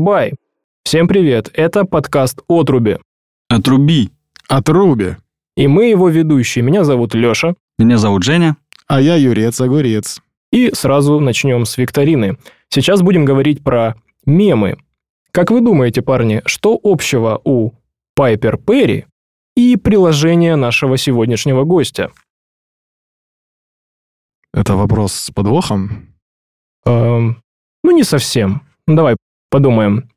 Врубай! Всем привет, это подкаст «Отруби». Отруби. Отруби. И мы его ведущие. Меня зовут Леша. Меня зовут Женя. А я Юрец Огурец. И сразу начнем с викторины. Сейчас будем говорить про мемы. Как вы думаете, парни, что общего у Пайпер Перри и приложения нашего сегодняшнего гостя? Это вопрос с подвохом? Эм, ну, не совсем. Давай подумаем.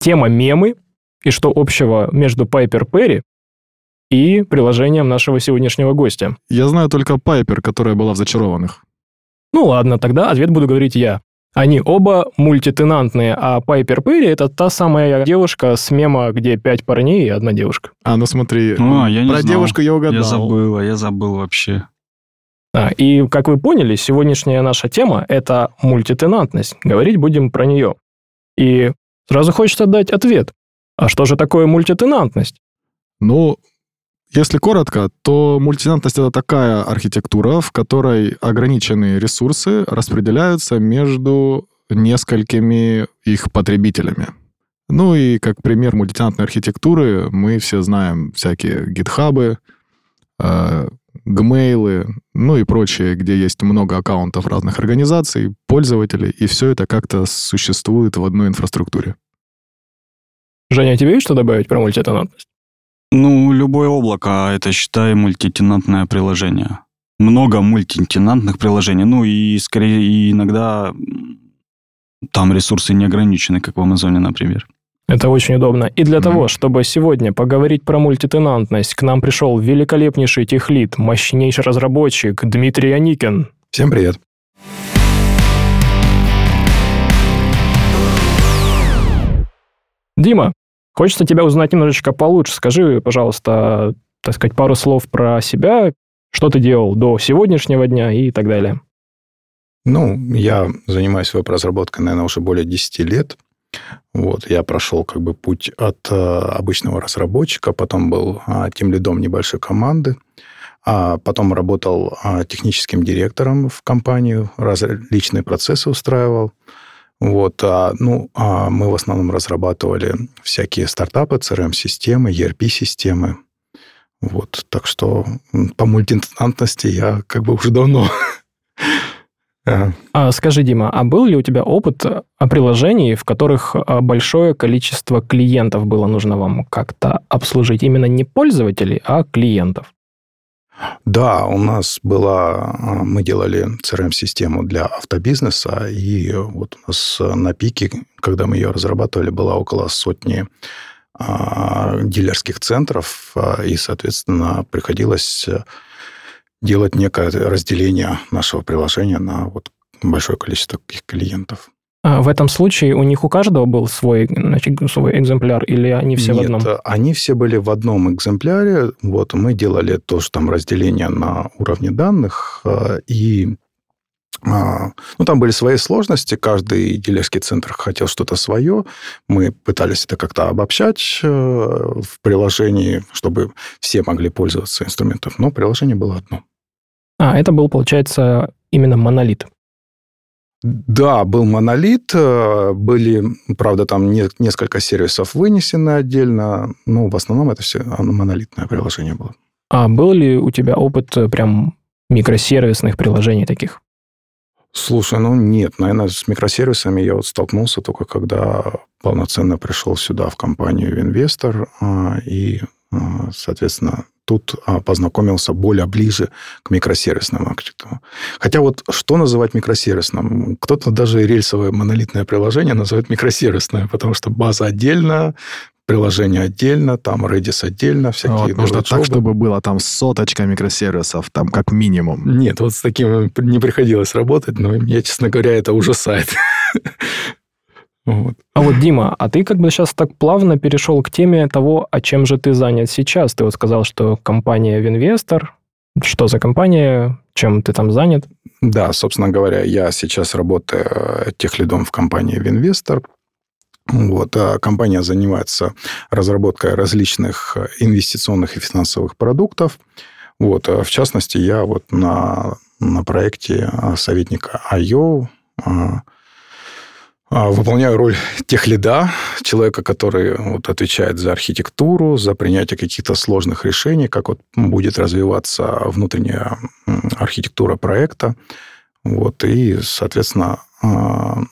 Тема мемы и что общего между Пайпер Перри и приложением нашего сегодняшнего гостя. Я знаю только Пайпер, которая была в «Зачарованных». Ну ладно, тогда ответ буду говорить я. Они оба мультитенантные, а Пайпер Перри — это та самая девушка с мема, где пять парней и одна девушка. А, ну смотри, А, я не про знал. девушку я угадал. Я забыл, а я забыл вообще. А, и, как вы поняли, сегодняшняя наша тема — это мультитенантность. Говорить будем про нее. И сразу хочется дать ответ. А что же такое мультитенантность? Ну, если коротко, то мультитенантность — это такая архитектура, в которой ограниченные ресурсы распределяются между несколькими их потребителями. Ну и как пример мультитенантной архитектуры мы все знаем всякие гитхабы, э, гмейлы, ну и прочее, где есть много аккаунтов разных организаций, пользователей, и все это как-то существует в одной инфраструктуре. Женя, а тебе есть что добавить про мультитенантность? Ну, любое облако, это, считай, мультитенантное приложение. Много мультитенантных приложений. Ну, и скорее, и иногда там ресурсы не ограничены, как в Амазоне, например. Это очень удобно. И для Мгм. того, чтобы сегодня поговорить про мультитенантность, к нам пришел великолепнейший техлит, мощнейший разработчик Дмитрий Аникин. Всем привет. Дима, хочется тебя узнать немножечко получше. Скажи, пожалуйста, так сказать, пару слов про себя, что ты делал до сегодняшнего дня и так далее. Ну, я занимаюсь веб-разработкой, наверное, уже более 10 лет. Вот, я прошел как бы путь от э, обычного разработчика, потом был а, тем лидом небольшой команды, а потом работал а, техническим директором в компанию, различные процессы устраивал. Вот, а, ну, а мы в основном разрабатывали всякие стартапы, CRM-системы, ERP-системы. Вот, так что по мультитенантности я как бы уже давно. Ага. А скажи, Дима, а был ли у тебя опыт а, приложений, в которых а, большое количество клиентов было нужно вам как-то обслужить? Именно не пользователей, а клиентов. Да, у нас была... а, Мы делали CRM-систему для автобизнеса, и вот у нас на пике, когда мы ее разрабатывали, было около сотни а, дилерских центров, а, и, соответственно, приходилось э, делать некое разделение нашего приложения на вот большое количество таких клиентов. А в этом случае у них у каждого был свой, значит, свой экземпляр, или они все Нет, в одном? они все были в одном экземпляре. Вот мы делали тоже там разделение на уровне данных, э, и а, ну, там были свои сложности, каждый дилерский центр хотел что-то свое. Мы пытались это как-то обобщать э, в приложении, чтобы все могли пользоваться инструментом, но приложение было одно. А, это был, получается, именно монолит. Да, был монолит, э, были, правда, там не- несколько сервисов вынесены отдельно, но в основном это все монолитное приложение было. А был ли у тебя опыт э, прям микросервисных приложений таких? Слушай, ну нет, наверное, с микросервисами я вот столкнулся только когда полноценно пришел сюда в компанию инвестор а, и, соответственно, тут а, познакомился более ближе к микросервисному архитектуру. Хотя вот что называть микросервисным? Кто-то даже рельсовое монолитное приложение называет микросервисное, потому что база отдельно, приложение отдельно, там Redis отдельно, всякие Вот, нужно так, чтобы было там соточка микросервисов, там как минимум. Нет, вот с таким не приходилось работать, но мне, честно говоря, это ужасает. Вот. А вот, Дима, а ты как бы сейчас так плавно перешел к теме того, а чем же ты занят сейчас. Ты вот сказал, что компания Винвестор. Что за компания? Чем ты там занят? Да, собственно говоря, я сейчас работаю э, техлидом в компании Винвестор. Вот, а компания занимается разработкой различных э, инвестиционных и финансовых продуктов. Вот, а в частности, я вот на, на проекте советника IO. А, выполняю роль тех лида, человека, который вот отвечает за архитектуру, за принятие каких-то сложных решений, как вот будет развиваться внутренняя архитектура проекта. Вот, и, соответственно, а,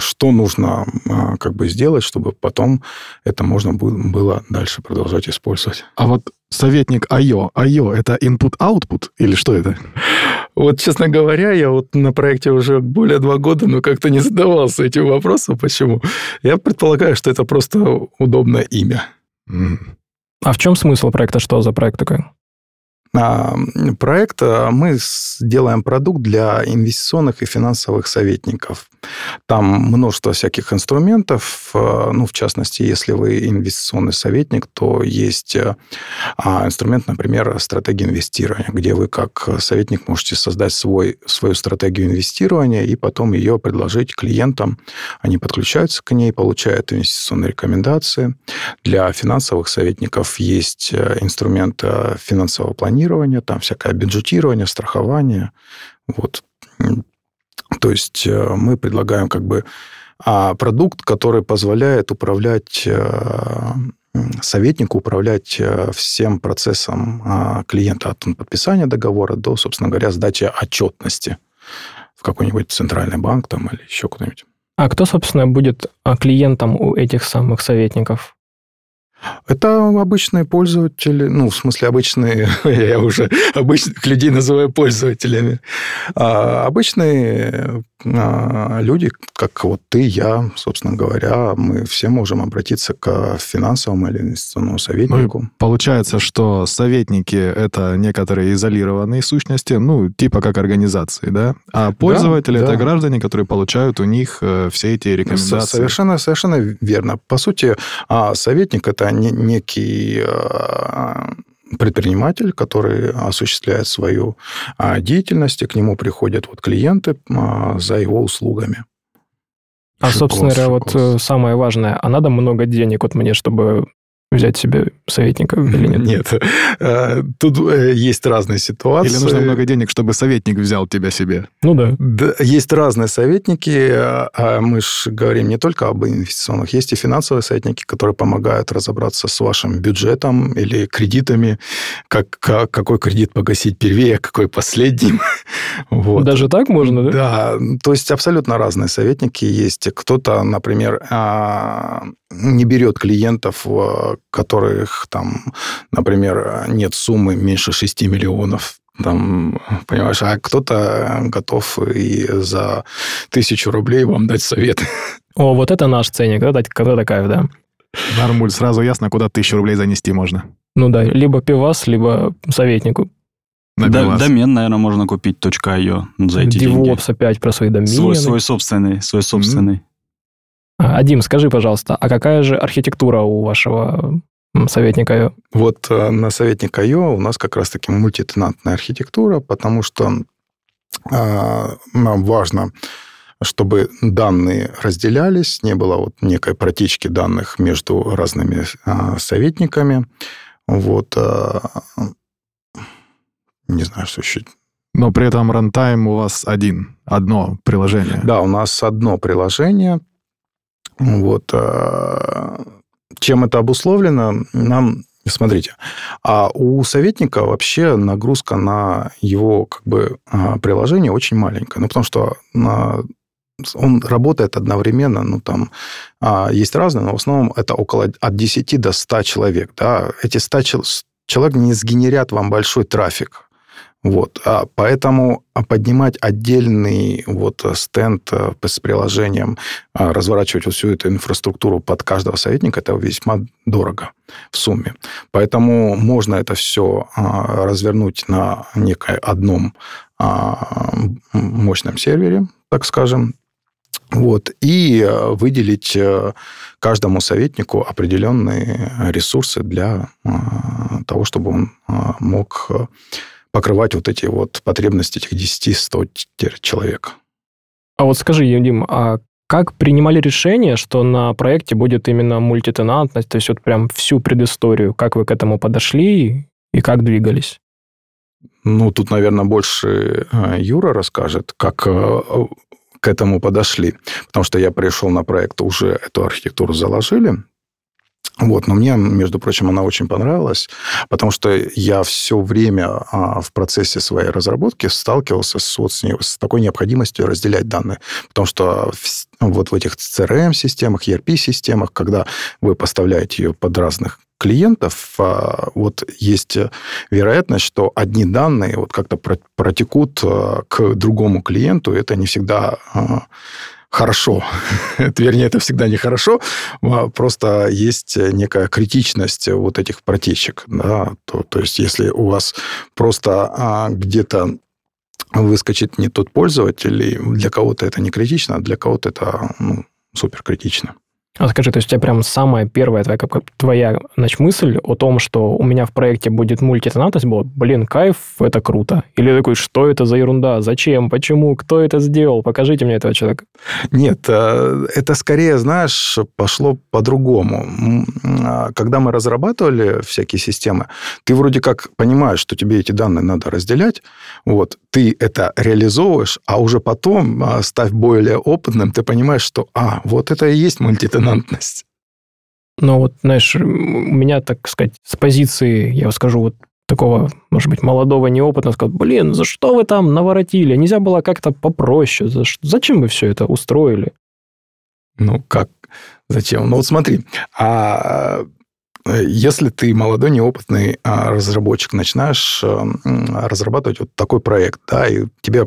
что нужно а, как бы сделать, чтобы потом это можно было дальше продолжать использовать. А вот советник IO, IO это input-output или что это? Вот, честно говоря, я вот на проекте уже более два года, но как-то не задавался этим вопросом. Почему? Я предполагаю, что это просто удобное имя. А в чем смысл проекта? Что за проект такой? А, проект, а, мы делаем продукт для инвестиционных и финансовых советников. Там множество всяких инструментов. А, ну, в частности, если вы инвестиционный советник, то есть инструмент, например, стратегия инвестирования, где вы как советник можете создать свой, свою стратегию инвестирования и потом ее предложить клиентам. Они подключаются к ней, получают инвестиционные рекомендации. Для финансовых советников есть инструмент финансового планирования, планирование, там всякое бюджетирование, страхование. Вот. То есть э, мы предлагаем как бы а, продукт, который позволяет управлять э, советнику управлять э, всем процессом а, клиента от подписания договора до, собственно говоря, сдачи отчетности в какой-нибудь центральный банк там или еще куда-нибудь. А кто, собственно, будет а, клиентом у этих самых советников? Это обычные пользователи, ну, в смысле, обычные, я уже обычных людей называю пользователями. А обычные а, люди, как вот ты, я, собственно говоря, мы все можем обратиться к финансовому или инвестиционному советнику. Ну, получается, что советники – это некоторые изолированные сущности, ну, типа как организации, да? А пользователи да, – это да. граждане, которые получают у них э, все эти рекомендации. Совершенно, совершенно верно. По сути, а, советник – это некий а, предприниматель, который осуществляет свою а, деятельность, и к нему приходят вот клиенты а, за его услугами. А, шикос, собственно говоря, вот э, самое важное, а надо много денег вот мне, чтобы взять себе советника или нет? Нет. Э, тут э, есть разные ситуации. Или нужно много денег, чтобы советник взял тебя себе? Ну да. да есть разные советники. А мы же говорим не только об инвестиционных. Есть и финансовые советники, которые помогают разобраться с вашим бюджетом или кредитами. Как, как, какой кредит погасить первее, какой последним. вот. Даже так можно, да? Да. То есть абсолютно разные советники есть. Кто-то, например, а, не берет клиентов, которых там, например, нет суммы меньше 6 миллионов там, понимаешь, а кто-то готов и за тысячу рублей вам дать совет. О, вот это наш ценник, когда, когда такая, да. Нормуль, сразу ясно, куда тысячу рублей занести можно. Ну да, либо пивас, либо советнику. На да, домен, наверное, можно купить .io за эти DevOps деньги. опять про свои домены. Свой, свой собственный, свой собственный. Mm-hmm. Адим, скажи, пожалуйста, а какая же архитектура у вашего советника IO? Вот э, на советник IO у нас как раз-таки мультитенантная архитектура, потому что а, нам важно, чтобы данные разделялись, не было вот некой протечки данных между разными а, советниками. Вот, а, не знаю, что еще но при этом рантайм у вас один, одно приложение. Да, у нас одно приложение, вот. А, чем это обусловлено? Нам Смотрите, а у советника вообще нагрузка на его как бы а, приложение очень маленькая. Ну, потому что на он работает одновременно, ну, там а, есть разные, но в основном это около от 10 до 100 человек, да. Эти 100 человек не сгенерят вам большой трафик. Вот. А поэтому поднимать отдельный вот стенд э, с приложением, а, разворачивать вот всю эту инфраструктуру под каждого советника, это весьма дорого в сумме. Поэтому можно это все а, развернуть на некой одном а, мощном сервере, так скажем, вот, и э, выделить э, каждому советнику определенные ресурсы для того, чтобы он мог покрывать вот эти вот потребности этих 10-100 человек. А вот скажи, Дим, а как принимали решение, что на проекте будет именно мультитенантность, то есть вот прям всю предысторию, как вы к этому подошли и как двигались? Ну, тут, наверное, больше э, Юра расскажет, как, э, к этому подошли. Потому что я пришел на проект, уже эту архитектуру заложили, вот, но мне, между прочим, она очень понравилась, потому что я все время а, в процессе своей разработки сталкивался с, вот, с, с такой необходимостью разделять данные. Потому что в, вот в этих CRM-системах, ERP-системах, когда вы поставляете ее под разных клиентов, а, вот есть вероятность, что одни данные вот как-то протекут а, к другому клиенту. Это не всегда а, хорошо. Вернее, это всегда нехорошо. Просто есть некая критичность вот этих протечек. Да? То, то есть, если у вас просто где-то выскочит не тот пользователь, для кого-то это не критично, а для кого-то это ну, супер критично. А скажи, то есть у тебя прям самая первая твоя, как, твоя значит, мысль о том, что у меня в проекте будет мультитонатность, была, блин, кайф, это круто. Или такой, что это за ерунда, зачем, почему, кто это сделал, покажите мне этого человека. Нет, э, это скорее, знаешь, пошло по-другому. А, когда мы разрабатывали всякие системы, ты вроде как понимаешь, что тебе эти данные надо разделять, вот, ты это реализовываешь, а уже потом, а, став более опытным, ты понимаешь, что, а, вот это и есть мультитонатность доминантность. Ну вот, знаешь, у меня, так сказать, с позиции, я скажу, вот такого, может быть, молодого, неопытного, сказать, блин, за что вы там наворотили? Нельзя было как-то попроще. За Зачем вы все это устроили? Ну, как? Зачем? Ну, вот смотри, а если ты молодой, неопытный а, разработчик, начинаешь разрабатывать вот такой проект, да, и тебе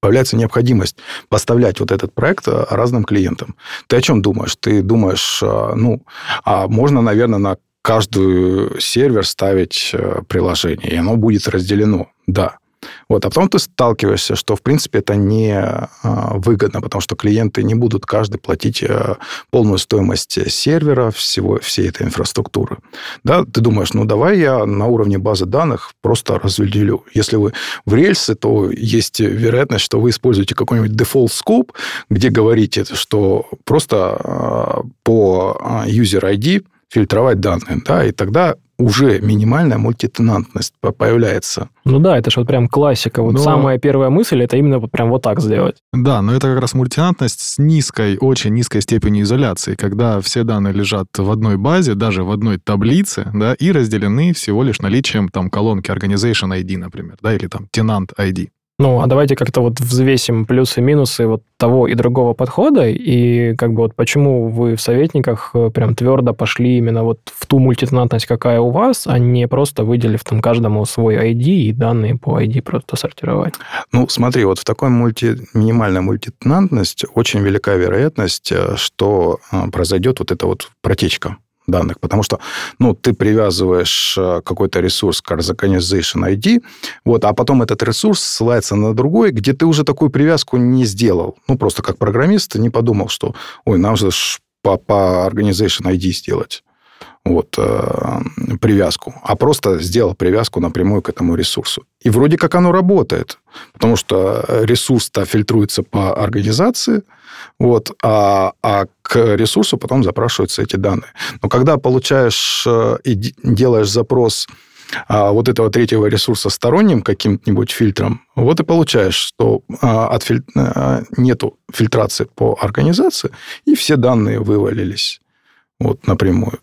появляется необходимость поставлять вот этот проект э, разным клиентам. Ты о чем думаешь? Ты думаешь, э, ну, а можно, наверное, на каждую сервер ставить э, приложение, и оно будет разделено. Да. Вот. А потом ты сталкиваешься, что, в принципе, это не а, выгодно, потому что клиенты не будут каждый платить э, полную стоимость сервера, всего, всей этой инфраструктуры. Да, ты думаешь, ну, давай я на уровне базы данных просто разделю. Если вы в рельсы, то есть вероятность, что вы используете какой-нибудь default scope, где говорите, что просто а, по а, user ID фильтровать данные, да, и тогда уже минимальная мультитенантность появляется. Ну да, это же вот прям классика. Вот но... самая первая мысль это именно вот прям вот так сделать. Да, но это как раз мультитенантность с низкой, очень низкой степенью изоляции, когда все данные лежат в одной базе, даже в одной таблице, да, и разделены всего лишь наличием там колонки Organization ID, например, да, или там Tenant ID. Ну, а давайте как-то вот взвесим плюсы и минусы вот того и другого подхода, и как бы вот почему вы в советниках э, прям твердо пошли именно вот в ту мультитенантность, какая у вас, а не просто выделив там каждому свой ID и данные по ID просто сортировать? Ну, смотри, вот в такой мульти... минимальной мультитенантность очень велика вероятность, э, что э, произойдет вот эта вот протечка данных, потому что, ну, ты привязываешь э, какой-то ресурс к Organization ID, вот, а потом этот ресурс ссылается на другой, где ты уже такую привязку не сделал. Ну, просто как программист не подумал, что, ой, нам же по, по Organization ID сделать вот, э, привязку, а просто сделал привязку напрямую к этому ресурсу. И вроде как оно работает, потому что ресурс-то фильтруется по организации, вот, а, а к ресурсу потом запрашиваются эти данные. Но когда получаешь э, и делаешь запрос а, вот этого третьего ресурса сторонним каким-нибудь фильтром, вот и получаешь, что а, от филь... а, нету фильтрации по организации, и все данные вывалились вот напрямую.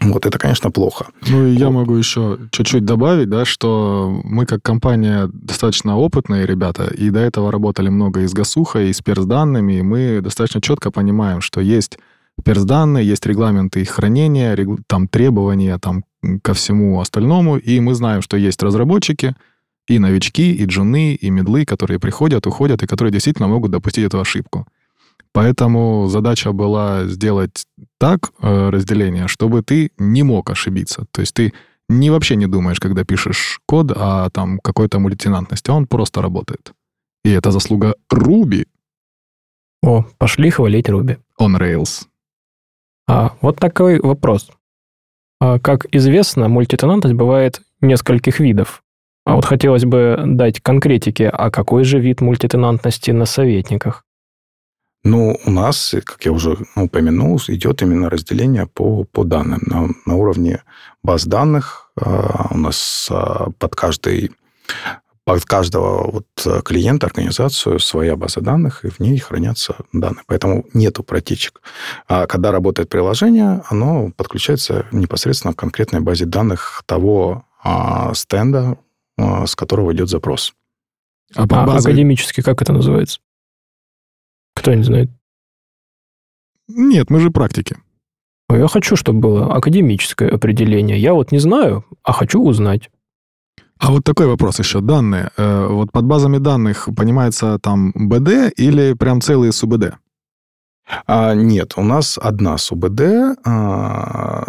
Вот это, конечно, плохо. Ну, и я могу еще чуть-чуть добавить, да, что мы как компания достаточно опытные ребята, и до этого работали много и с ГАСУХой, и с персданными, и мы достаточно четко понимаем, что есть персданные, есть регламенты их хранения, там требования там, ко всему остальному, и мы знаем, что есть разработчики, и новички, и джуны, и медлы, которые приходят, уходят, и которые действительно могут допустить эту ошибку. Поэтому задача была сделать так э, разделение, чтобы ты не мог ошибиться. То есть ты не вообще не думаешь, когда пишешь код, а там какой-то мультинантности, а он просто работает. И это заслуга Ruby. О, пошли хвалить Ruby. On Rails. А, вот такой вопрос. А, как известно, мультитенантность бывает нескольких видов. А вот хотелось бы дать конкретики, а какой же вид мультитенантности на советниках? Ну, у нас, как я уже упомянул, идет именно разделение по, по данным. На, на уровне баз данных а, у нас а, под каждый под каждого вот э, клиента, организацию своя база данных, и в ней хранятся данные. Поэтому нету протечек. А когда работает приложение, оно подключается непосредственно к конкретной базе данных того а, стенда, а, с которого идет запрос. А, а базой... академически как это называется? Кто не знает? Нет, мы же практики. Я хочу, чтобы было академическое определение. Я вот не знаю, а хочу узнать. А вот такой вопрос еще. Данные. Э, вот под базами данных понимается там БД или прям целые СУБД? А, нет, у нас одна СУБД, а,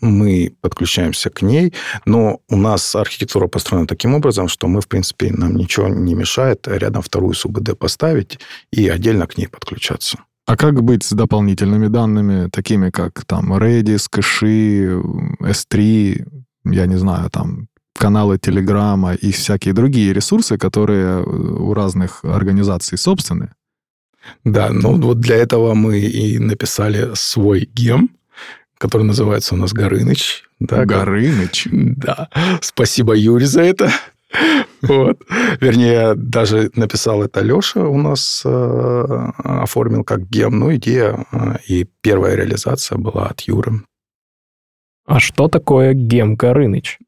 мы подключаемся к ней, но у нас архитектура построена таким образом, что мы, в принципе, нам ничего не мешает рядом вторую СУБД поставить и отдельно к ней подключаться. А как быть с дополнительными данными, такими как там Redis, кэши, S3, я не знаю, там каналы Телеграма и всякие другие ресурсы, которые у разных организаций собственны. Да, ну вот для этого мы и написали свой гем, который называется у нас Горыныч. Да, Горыныч? Да. Спасибо, Юрий, за это. Вот. Вернее, даже написал это Леша у нас, э, оформил как гем. Ну, идея э, и первая реализация была от Юры. А что такое гем Горыныч?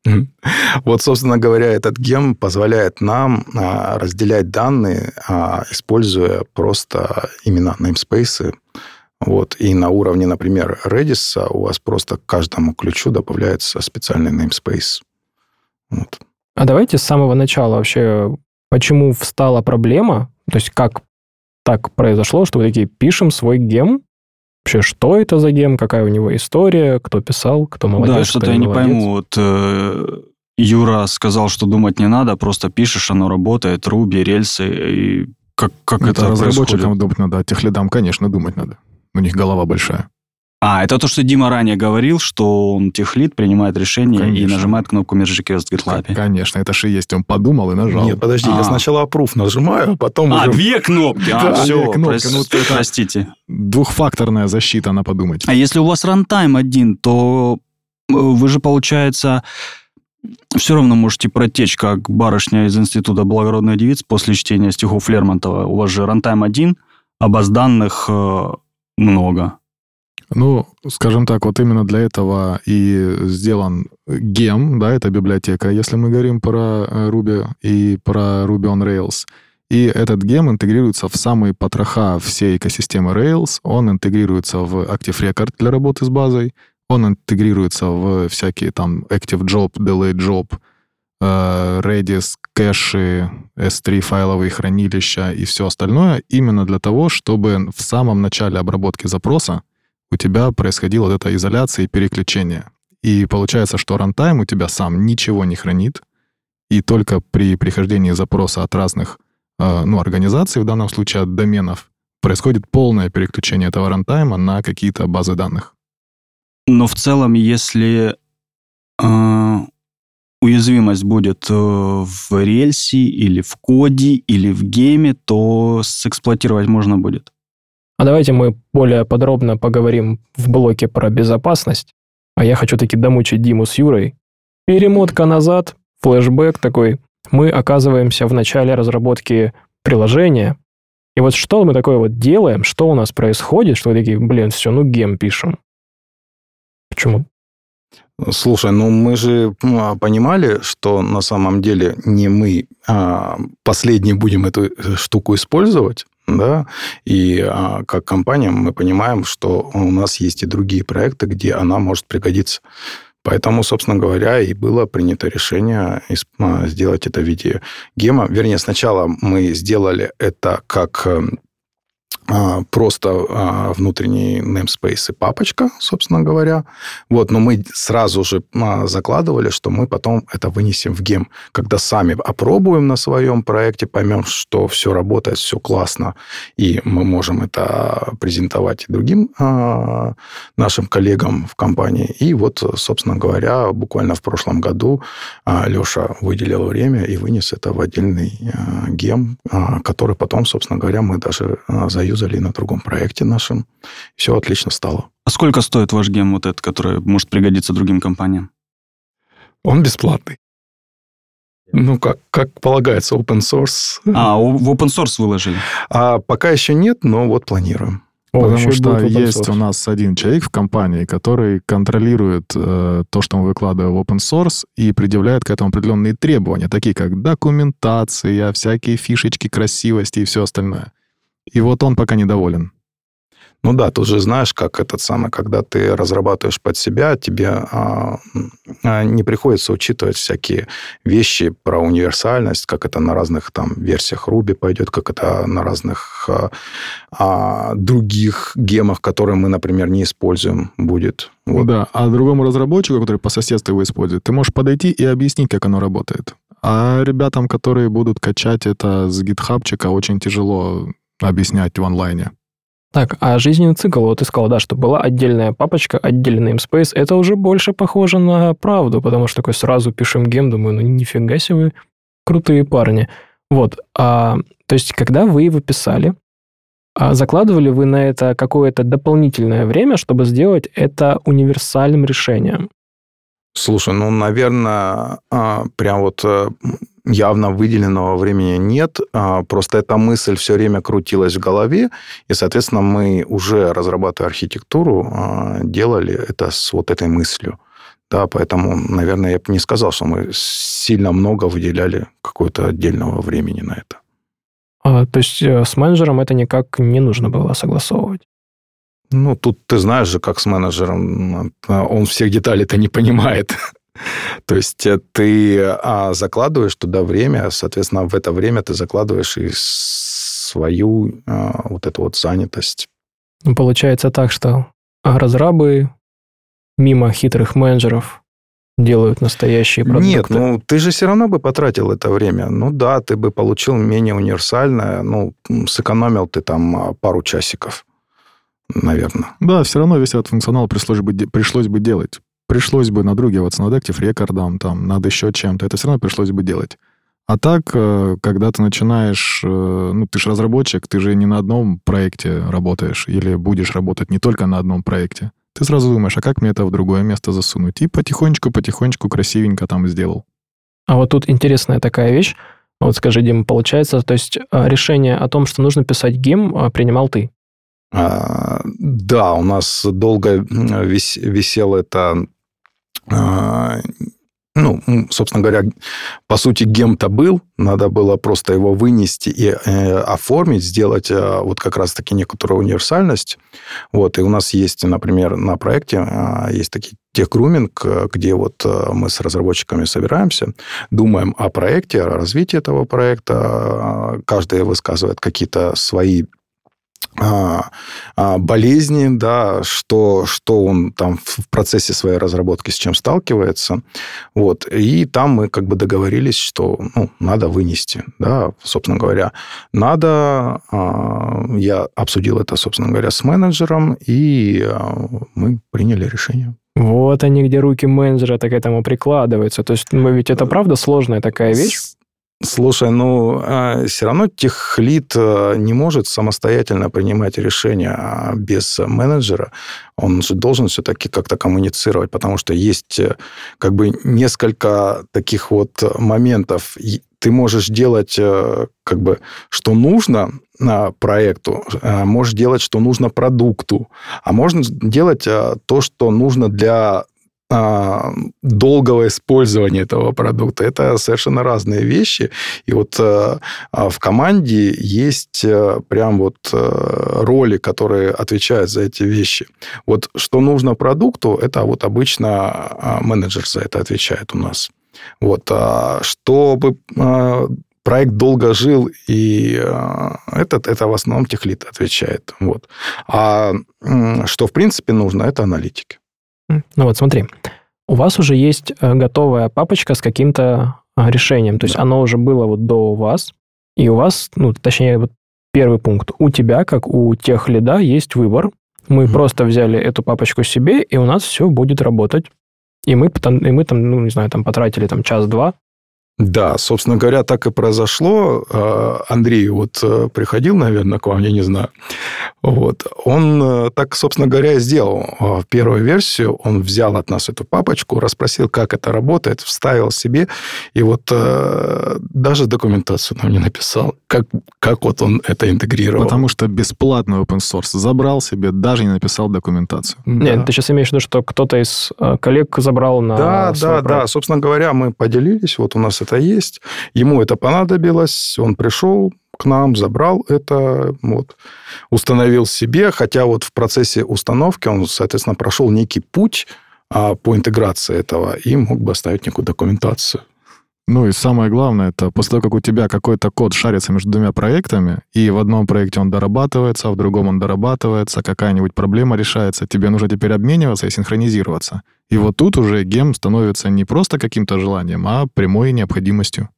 Вот, собственно говоря, этот гем позволяет нам а, разделять данные, а, используя просто имена namespace. Вот. И на уровне, например, Redis у вас просто к каждому ключу добавляется специальный namespace. Вот. А давайте с самого начала вообще, почему встала проблема, то есть как так произошло, что вы такие, пишем свой гем, вообще, что это за гем, какая у него история, кто писал, кто молодец, Да, что-то я не пойму. Вот э, Юра сказал, что думать не надо, просто пишешь, оно работает, руби, рельсы, и как, как это, это разработчикам происходит? думать надо, а техлидам, конечно, думать надо. У них голова большая. А, это то, что Дима ранее говорил, что он техлит, принимает решение Конечно. и нажимает кнопку Merge Request в GitLab. Конечно, это же есть. Он подумал и нажал. Нет, подожди, а. я сначала approve нажимаю, а потом а, уже... две кнопки? А, да, все, кнопки. Ну, это простите. Двухфакторная защита, на подумать. А если у вас рантайм один, то э, вы же, получается, все равно можете протечь, как барышня из Института благородных девиц после чтения стихов Лермонтова. У вас же рантайм один, а баз данных э, много. Ну, скажем так, вот именно для этого и сделан гем, да, это библиотека, если мы говорим про э, Ruby и про Ruby on Rails. И этот гем интегрируется в самые потроха всей экосистемы Rails. Он интегрируется в Active Record для работы с базой. Он интегрируется в всякие там Active Job, Delay Job, э, Redis, кэши, S3 файловые хранилища и все остальное именно для того, чтобы в самом начале обработки запроса у тебя происходила вот эта изоляция и переключение. И получается, что рантайм у тебя сам ничего не хранит, и только при прихождении запроса от разных э, ну, организаций, в данном случае от доменов, происходит полное переключение этого рантайма на какие-то базы данных. Но в целом, если э, уязвимость будет э, в рельсе или в коде или в гейме, то сэксплуатировать можно будет. А давайте мы более подробно поговорим в блоке про безопасность. А я хочу таки домучить Диму с Юрой. Перемотка назад, флешбэк такой. Мы оказываемся в начале разработки приложения. И вот что мы такое вот делаем, что у нас происходит, что мы такие, блин, все, ну гем пишем. Почему? Слушай, ну мы же а, понимали, что на самом деле не мы а последние будем эту э, штуку использовать да, и а, как компания мы понимаем, что у нас есть и другие проекты, где она может пригодиться. Поэтому, собственно говоря, и было принято решение а, сделать это в виде гема. Вернее, сначала мы сделали это как эм, просто а, внутренний namespace и папочка, собственно говоря. Вот, но мы сразу же а, закладывали, что мы потом это вынесем в гем. Когда сами опробуем на своем проекте, поймем, что все работает, все классно, и мы можем это презентовать другим нашим коллегам в компании. И вот, собственно говоря, буквально в прошлом году Леша выделил время и вынес это в отдельный гем, который потом, собственно говоря, мы даже заюзали юзали на другом проекте нашем. Все отлично стало. А сколько стоит ваш гем вот этот, который может пригодиться другим компаниям? Он бесплатный. Ну, как, как полагается, open source. А, у- в open source выложили. А пока еще нет, но вот планируем. О, Потому что есть у нас один человек в компании, который контролирует э, то, что мы выкладываем в open source и предъявляет к этому определенные требования, такие как документация, всякие фишечки, красивости и все остальное. И вот он пока недоволен. Ну да, тут же знаешь, как этот самый, когда ты разрабатываешь под себя, тебе а, а, не приходится учитывать всякие вещи про универсальность, как это на разных там версиях Ruby пойдет, как это на разных а, а, других гемах, которые мы, например, не используем, будет. Вот. Да, а другому разработчику, который по соседству его использует, ты можешь подойти и объяснить, как оно работает. А ребятам, которые будут качать это с гитхабчика, очень тяжело объяснять в онлайне. Так, а жизненный цикл, вот ты сказал, да, что была отдельная папочка, отдельный namespace, это уже больше похоже на правду, потому что такой сразу пишем гем, думаю, ну нифига себе вы крутые парни. Вот, а, то есть когда вы его писали, а закладывали вы на это какое-то дополнительное время, чтобы сделать это универсальным решением? Слушай, ну, наверное, а, прям вот э, явно выделенного времени нет. а, Просто эта мысль все время крутилась в голове, и, соответственно, мы уже разрабатывая архитектуру, а, делали это с вот этой мыслью. Да, поэтому, наверное, я бы не сказал, что мы сильно много выделяли какого-то отдельного времени на это. А, то есть э, с менеджером это никак не нужно было согласовывать? Ну, тут ты знаешь же, как с менеджером, а, он всех деталей-то не понимает. То есть э, ты а, закладываешь туда время, соответственно, в это время ты закладываешь и свою а, вот эту вот занятость. Ну, Получается так, что разрабы мимо хитрых менеджеров делают настоящие продукты. Нет, ну ты же все равно бы потратил это время. Ну да, ты бы получил менее универсальное, ну, сэкономил ты там а, пару часиков, наверное. Да, все равно весь этот функционал пришлось бы, пришлось бы делать. Пришлось бы надругиваться над Active рекордом, там, над еще чем-то. Это все равно пришлось бы делать. А так, э, когда ты начинаешь... э, Ну, ты же разработчик, ты же не на одном проекте работаешь или будешь работать не только на одном проекте. Ты сразу думаешь, а как мне это в другое место засунуть? И потихонечку-потихонечку красивенько там сделал. А вот тут интересная такая вещь. Вот скажи, Дим, получается, то есть а, решение о том, что нужно писать гем, а, принимал ты? А, Да, у нас долго вис- висел это... а, Ну, собственно говоря, по сути, гем-то был, надо было просто его вынести и э, оформить, сделать э, вот как раз-таки некоторую универсальность. Вот, и у нас есть, например, на проекте а, есть такие техгруминг, э, где вот э, мы с разработчиками собираемся, думаем о проекте, о развитии этого проекта, а, каждый высказывает какие-то свои болезни, да, что, что он там в процессе своей разработки с чем сталкивается. Вот. И там мы как бы договорились, что ну, надо вынести. Да, собственно говоря, надо... а, Я обсудил это, собственно говоря, с менеджером, и а, мы приняли решение. Вот они, где руки менеджера так к этому прикладываются. То есть, ну, ведь это правда сложная такая вещь. Слушай, ну, все равно техлит э, не может самостоятельно принимать решения а, без менеджера. Он же должен все-таки как-то коммуницировать, потому что есть э, как бы несколько таких вот моментов. Ты можешь делать э, как бы, что нужно а, проекту, а, можешь делать, что нужно продукту, а можно делать а, то, что нужно для а, долгого использования этого продукта. Это совершенно разные вещи. И вот э, а, в команде есть э, прям вот э, роли, которые отвечают за эти вещи. Вот что нужно продукту, это вот обычно а, менеджер за это отвечает у нас. Вот, чтобы проект долго жил, и этот, это в основном техлит отвечает. Вот. А что, в принципе, нужно, это аналитики. Ну вот смотри, у вас уже есть э, готовая папочка с каким-то а, решением. То есть Да. оно уже было вот до вас, и у вас, ну, точнее, вот первый пункт. У тебя, как у тех лида, есть выбор. Мы Мгм. просто взяли эту папочку себе, и у нас все будет работать. И мы, и мы там, ну, не знаю, там потратили там час-два Да, собственно говоря, так и произошло. А, Андрей вот э, приходил, наверное, к вам, я не знаю. Вот. Он э, так, собственно говоря, и сделал. А, в первую версию он взял от нас эту папочку, расспросил, как это работает, вставил себе, и вот э, даже документацию нам не написал, как, как вот он это интегрировал. Потому что бесплатный open source забрал себе, даже не написал документацию. Нет, ты сейчас имеешь в виду, что кто-то из коллег забрал на Да, свой да, проект? да. Собственно говоря, мы поделились, вот у нас это есть. Ему это понадобилось, он пришел к нам, забрал это, вот, установил себе, хотя вот в процессе установки он, соответственно, прошел некий путь а, по интеграции этого и мог бы оставить некую документацию. Ну и самое главное, это после того, как у тебя какой-то код шарится между двумя проектами, и в одном проекте он дорабатывается, а в другом он дорабатывается, какая-нибудь проблема решается, тебе нужно теперь обмениваться и синхронизироваться. И вот тут уже гем становится не просто каким-то желанием, а прямой необходимостью.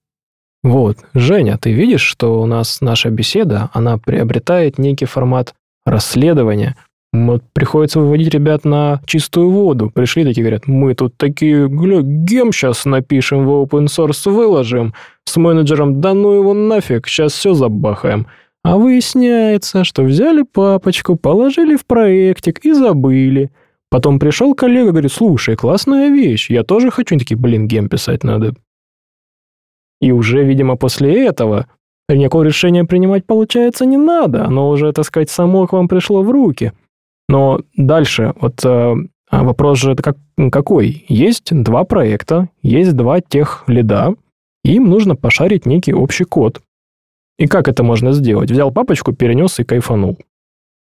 Вот, Женя, ты видишь, что у нас наша беседа, она приобретает некий формат расследования. Вот приходится выводить ребят на чистую воду. Пришли такие, говорят, мы тут такие, гля, гем сейчас напишем в open source, выложим. С менеджером, да ну его нафиг, сейчас все забахаем. А выясняется, что взяли папочку, положили в проектик и забыли. Потом пришел коллега, говорит, слушай, классная вещь, я тоже хочу. Они такие, блин, гем писать надо. И уже, видимо, после этого никакого решения принимать, получается, не надо. Оно уже, так сказать, само к вам пришло в руки. Но дальше, вот э, вопрос же как, какой? Есть два проекта, есть два тех лида, им нужно пошарить некий общий код. И как это можно сделать? Взял папочку, перенес и кайфанул.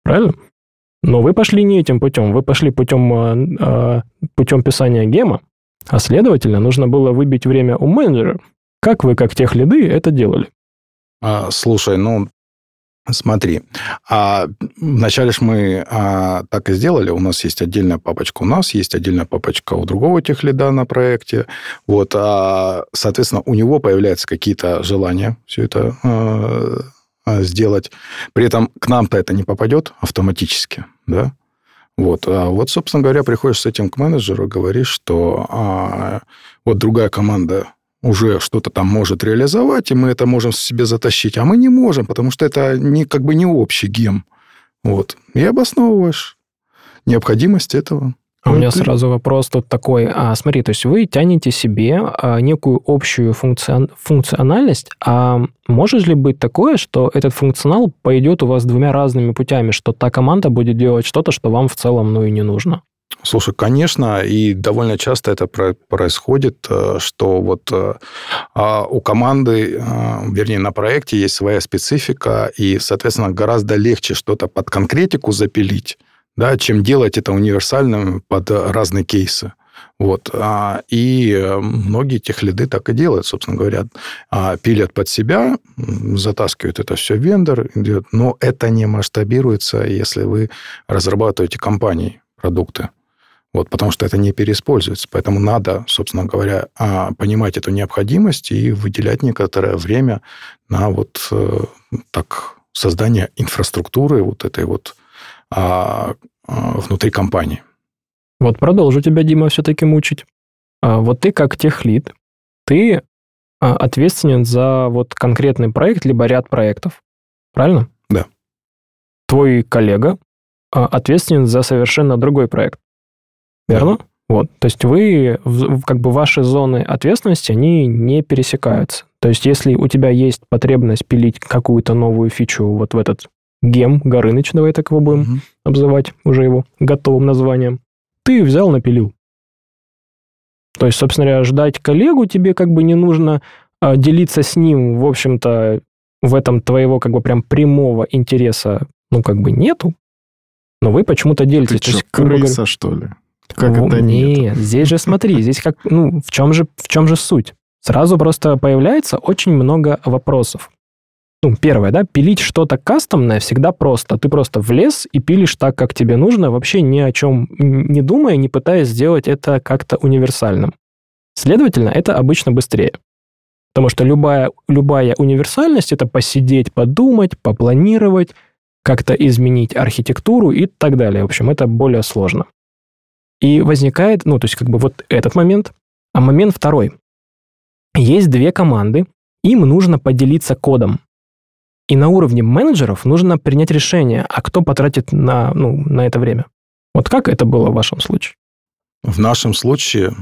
Правильно? Но вы пошли не этим путем, вы пошли путем, э, э, путем писания гема, а следовательно, нужно было выбить время у менеджера. Как вы, как тех лиды, это делали? А, слушай, ну, смотри, а вначале ж мы а, так и сделали. У нас есть отдельная папочка у нас, есть отдельная папочка у другого техлида на проекте. Вот, а, соответственно, у него появляются какие-то желания все это а, а, сделать. При этом к нам-то это не попадет автоматически, да? Вот, а вот, собственно говоря, приходишь с этим к менеджеру, говоришь, что а, вот другая команда уже что-то там может реализовать, и мы это можем себе затащить, а мы не можем, потому что это не, как бы не общий гем. Вот. И обосновываешь необходимость этого. А у меня сразу вопрос тут такой. А, смотри, то есть вы тянете себе а, некую общую функцион- функциональность, а может ли быть такое, что этот функционал пойдет у вас двумя разными путями, что та команда будет делать что-то, что вам в целом ну и не нужно? Слушай, конечно, и довольно часто это про- происходит, э, что вот э, а, у команды, э, вернее, на проекте есть своя специфика, и, соответственно, гораздо легче что-то под конкретику запилить, да, чем делать это универсальным под разные кейсы. Вот. а, И многие техлиды так и делают, собственно говоря. А, Пилят под себя, затаскивают это все в вендор, но это не масштабируется, если вы разрабатываете компании продукты. Вот, потому что это не переиспользуется. Поэтому надо, собственно говоря, а, понимать эту необходимость и выделять некоторое время на вот э, так создание инфраструктуры вот этой вот а, а, внутри компании. Вот продолжу тебя, Дима, все-таки мучить. А, вот ты как техлид, ты а, ответственен за вот конкретный проект, либо ряд проектов. Правильно? Да. Твой коллега ответственен за совершенно другой проект. Верно? Вот. То есть вы, как бы ваши зоны ответственности, они не пересекаются. То есть если у тебя есть потребность пилить какую-то новую фичу вот в этот гем, Горыныч, давай так его будем Мгм. обзывать уже его готовым названием, ты взял, напилил. То есть, собственно говоря, ждать коллегу тебе как бы не нужно, а делиться с ним, в общем-то, в этом твоего как бы прям прямого интереса, ну, как бы нету, но вы почему-то делитесь. Ты То что, есть, грубо говоря, крыса, что ли? Как ну, это нет? нет? здесь же смотри, здесь как, ну, в чем же, в чем же суть? Сразу просто появляется очень много вопросов. Ну, первое, да, пилить что-то кастомное всегда просто. Ты просто влез и пилишь так, как тебе нужно, вообще ни о чем не думая, не пытаясь сделать это как-то универсальным. Следовательно, это обычно быстрее. Потому что любая, любая универсальность — это посидеть, подумать, попланировать, как-то изменить архитектуру и так далее. В общем, это более сложно. И возникает, ну, то есть как бы вот этот момент, а момент второй. есть две команды, им нужно поделиться кодом. И на уровне менеджеров нужно принять решение, а кто потратит на, ну, на это время. Вот как это было в вашем случае? В нашем случае,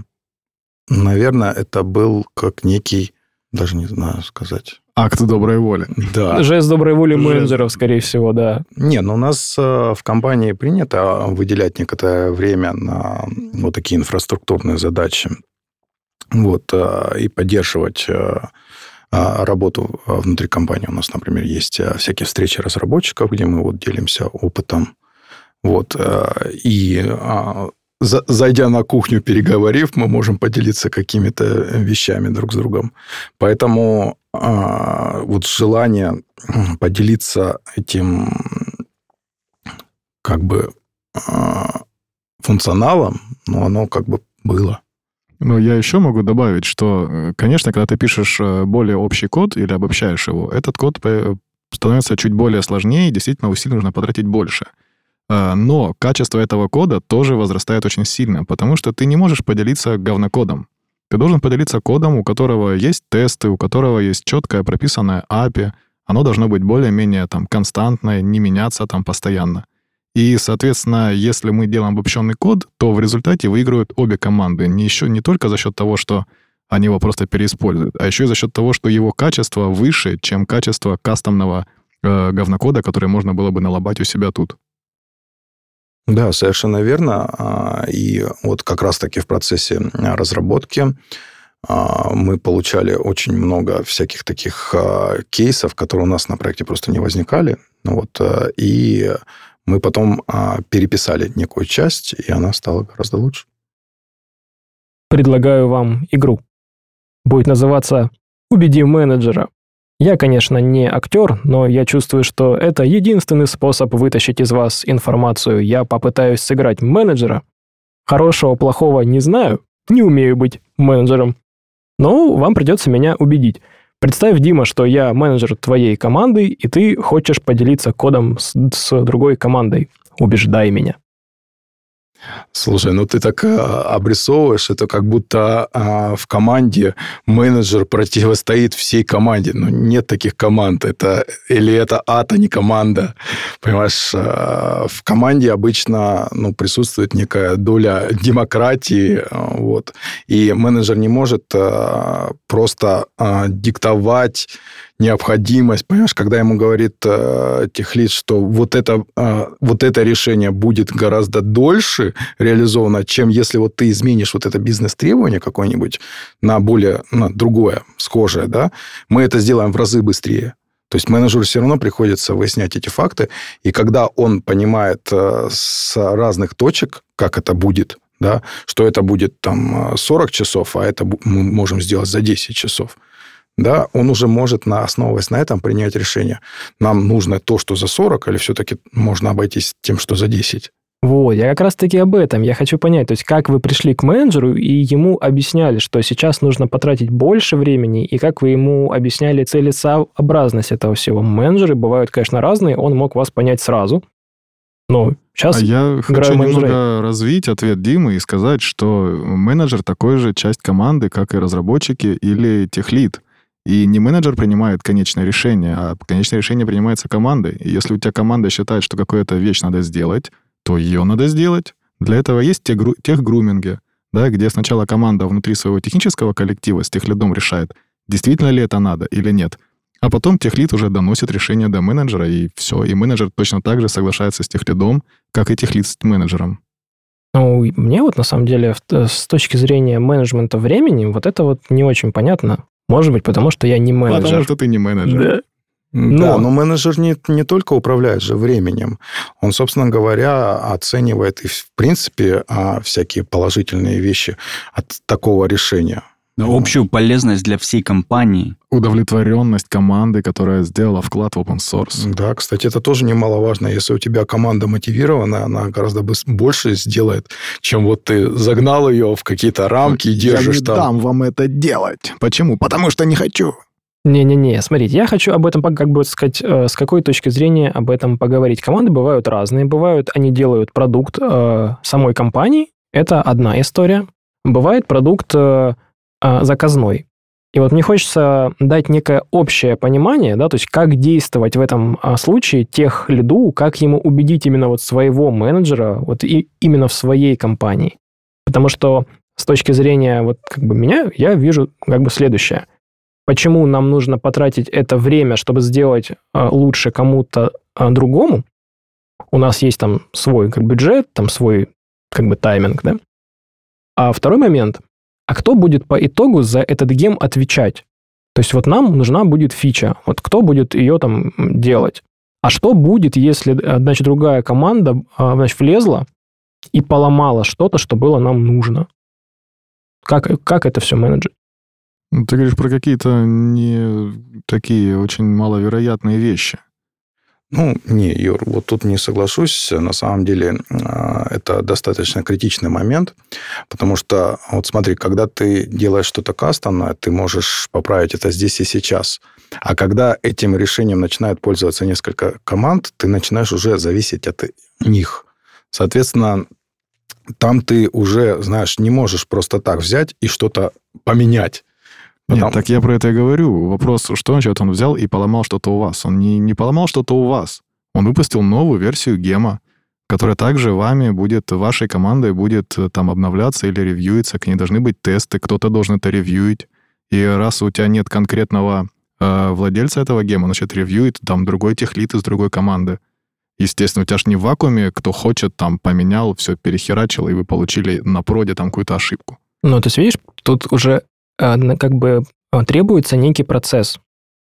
наверное, это был как некий, даже не знаю сказать. Акт доброй воли. Да. Жест доброй воли Жест. менеджеров, скорее всего, да. Не, ну у нас э, в компании принято выделять некоторое время на вот такие инфраструктурные задачи. Вот, э, и поддерживать э, работу внутри компании. У нас, например, есть всякие встречи разработчиков, где мы вот делимся опытом. Вот, и а, за- зайдя на кухню, переговорив, мы можем поделиться какими-то вещами друг с другом. Поэтому а, вот желание поделиться этим как бы а, функционалом, ну, оно как бы было. Но я еще могу добавить, что, э, конечно, когда ты пишешь э, более общий код или обобщаешь его, этот код э, становится чуть более сложнее, и действительно усилий нужно потратить больше. А, Но качество этого кода тоже возрастает очень сильно, потому что ты не можешь поделиться говнокодом. Ты должен поделиться кодом, у которого есть тесты, у которого есть четкое прописанное API. Оно должно быть более-менее там константное, не меняться там постоянно. И, соответственно, если мы делаем обобщенный код, то в результате выигрывают обе команды. Не, еще, не только за счет того, что они его просто переиспользуют, а еще и за счет того, что его качество выше, чем качество кастомного э, говнокода, который можно было бы налобать у себя тут. Да, совершенно верно. А, И вот как раз-таки в процессе а, разработки а, мы получали очень много всяких таких кейсов, которые у нас на проекте просто не возникали. Вот, и мы потом переписали некую часть, и она стала гораздо лучше. Предлагаю вам игру. Будет называться «Убеди менеджера». Я, конечно, не актер, но я чувствую, что это единственный способ вытащить из вас информацию. Я попытаюсь сыграть менеджера. Хорошего, плохого не знаю, не умею быть менеджером. Но вам придется меня убедить. Представь, Дима, что я менеджер твоей команды, и ты хочешь поделиться кодом с, с другой командой. Убеждай меня. Слушай, ну ты так а, обрисовываешь, это как будто а, в команде менеджер противостоит всей команде. Ну, нет таких команд. Это, или это ад, а не команда. Понимаешь, а, в команде обычно ну, присутствует некая доля демократии. а, Вот, и менеджер не может а, просто диктовать необходимость, понимаешь, когда ему говорит э, техлит, что вот это, э, вот это решение будет гораздо дольше реализовано, чем если вот ты изменишь вот это бизнес-требование какое-нибудь на более, на другое, схожее, да, мы это сделаем в разы быстрее. То есть менеджеру все равно приходится выяснять эти факты, и когда он понимает э, с разных точек, как это будет, да, что это будет там 40 часов, а это мы можем сделать за 10 часов, да, он уже может, на, основываясь на этом, принять решение. Нам нужно то, что за 40, или все-таки можно обойтись тем, что за 10? Вот, я как раз-таки об этом. Я хочу понять, то есть как вы пришли к менеджеру и ему объясняли, что сейчас нужно потратить больше времени, и как вы ему объясняли целесообразность этого всего. Менеджеры бывают, конечно, разные, он мог вас понять сразу, но сейчас... А я хочу менеджера. немного развить ответ Димы и сказать, что менеджер такой же часть команды, как и разработчики или техлид. И не менеджер принимает конечное решение, а конечное решение принимается командой. И если у тебя команда считает, что какую-то вещь надо сделать, то ее надо сделать. Для этого есть те гру- техгруминги, да, где сначала команда внутри своего технического коллектива с техлидом решает, действительно ли это надо или нет. А потом техлид уже доносит решение до менеджера, и все. И менеджер точно так же соглашается с техлидом, как и техлид с менеджером. Ну, мне вот на самом деле в- с точки зрения менеджмента времени вот это вот не очень понятно. Может быть, потому что я не менеджер. Потому что ты не менеджер. Да. Да, Но- но менеджер не, не только управляет же временем. Он, собственно говоря, оценивает и, в принципе, а, всякие положительные вещи от такого решения. Общую полезность для всей компании. Удовлетворенность команды, которая сделала вклад в open source. Да, кстати, это тоже немаловажно. Если у тебя команда мотивирована, она гораздо больше сделает, чем вот ты загнал ее в какие-то рамки и держишь Я не там. дам вам это делать. Почему? Потому что не хочу. Не-не-не, смотрите, я хочу об этом, как бы сказать, э, с какой точки зрения об этом поговорить. Команды бывают разные, бывают, они делают продукт э, самой компании, это одна история. Бывает продукт э, заказной. И вот мне хочется дать некое общее понимание, да, то есть как действовать в этом а, случае тех лиду, как ему убедить именно вот своего менеджера вот и именно в своей компании. Потому что с точки зрения вот как бы меня, я вижу как бы следующее. Почему нам нужно потратить это время, чтобы сделать а, лучше кому-то а, другому? У нас есть там свой как бюджет, там свой как бы тайминг, да? А второй момент – а кто будет по итогу за этот гем отвечать? То есть вот нам нужна будет фича, вот кто будет ее там делать? А что будет, если, значит, другая команда, а, значит, влезла и поломала что-то, что было нам нужно? Как, как это все менеджер? Ну, ты говоришь про какие-то не такие очень маловероятные вещи. Ну, не, Юр, вот тут не соглашусь. На самом деле а, это достаточно критичный момент, потому что, вот смотри, когда ты делаешь что-то кастомное, ты можешь поправить это здесь и сейчас. А когда этим решением начинают пользоваться несколько команд, ты начинаешь уже зависеть от них. Соответственно, там ты уже, знаешь, не можешь просто так взять и что-то поменять. Потому... Нет, так я про это и говорю. Вопрос, что значит он взял и поломал что-то у вас? Он не, не поломал что-то у вас. Он выпустил новую версию гема, которая также вами будет, вашей командой будет э, там обновляться или ревьюиться. К ней должны быть тесты, кто-то должен это ревьюить. И раз у тебя нет конкретного э, владельца этого гема, значит, ревьюет там другой техлит из другой команды. Естественно, у тебя же не в вакууме, кто хочет, там, поменял, все перехерачил, и вы получили на проде там какую-то ошибку. Ну, то есть, видишь, тут уже как бы э, требуется некий процесс.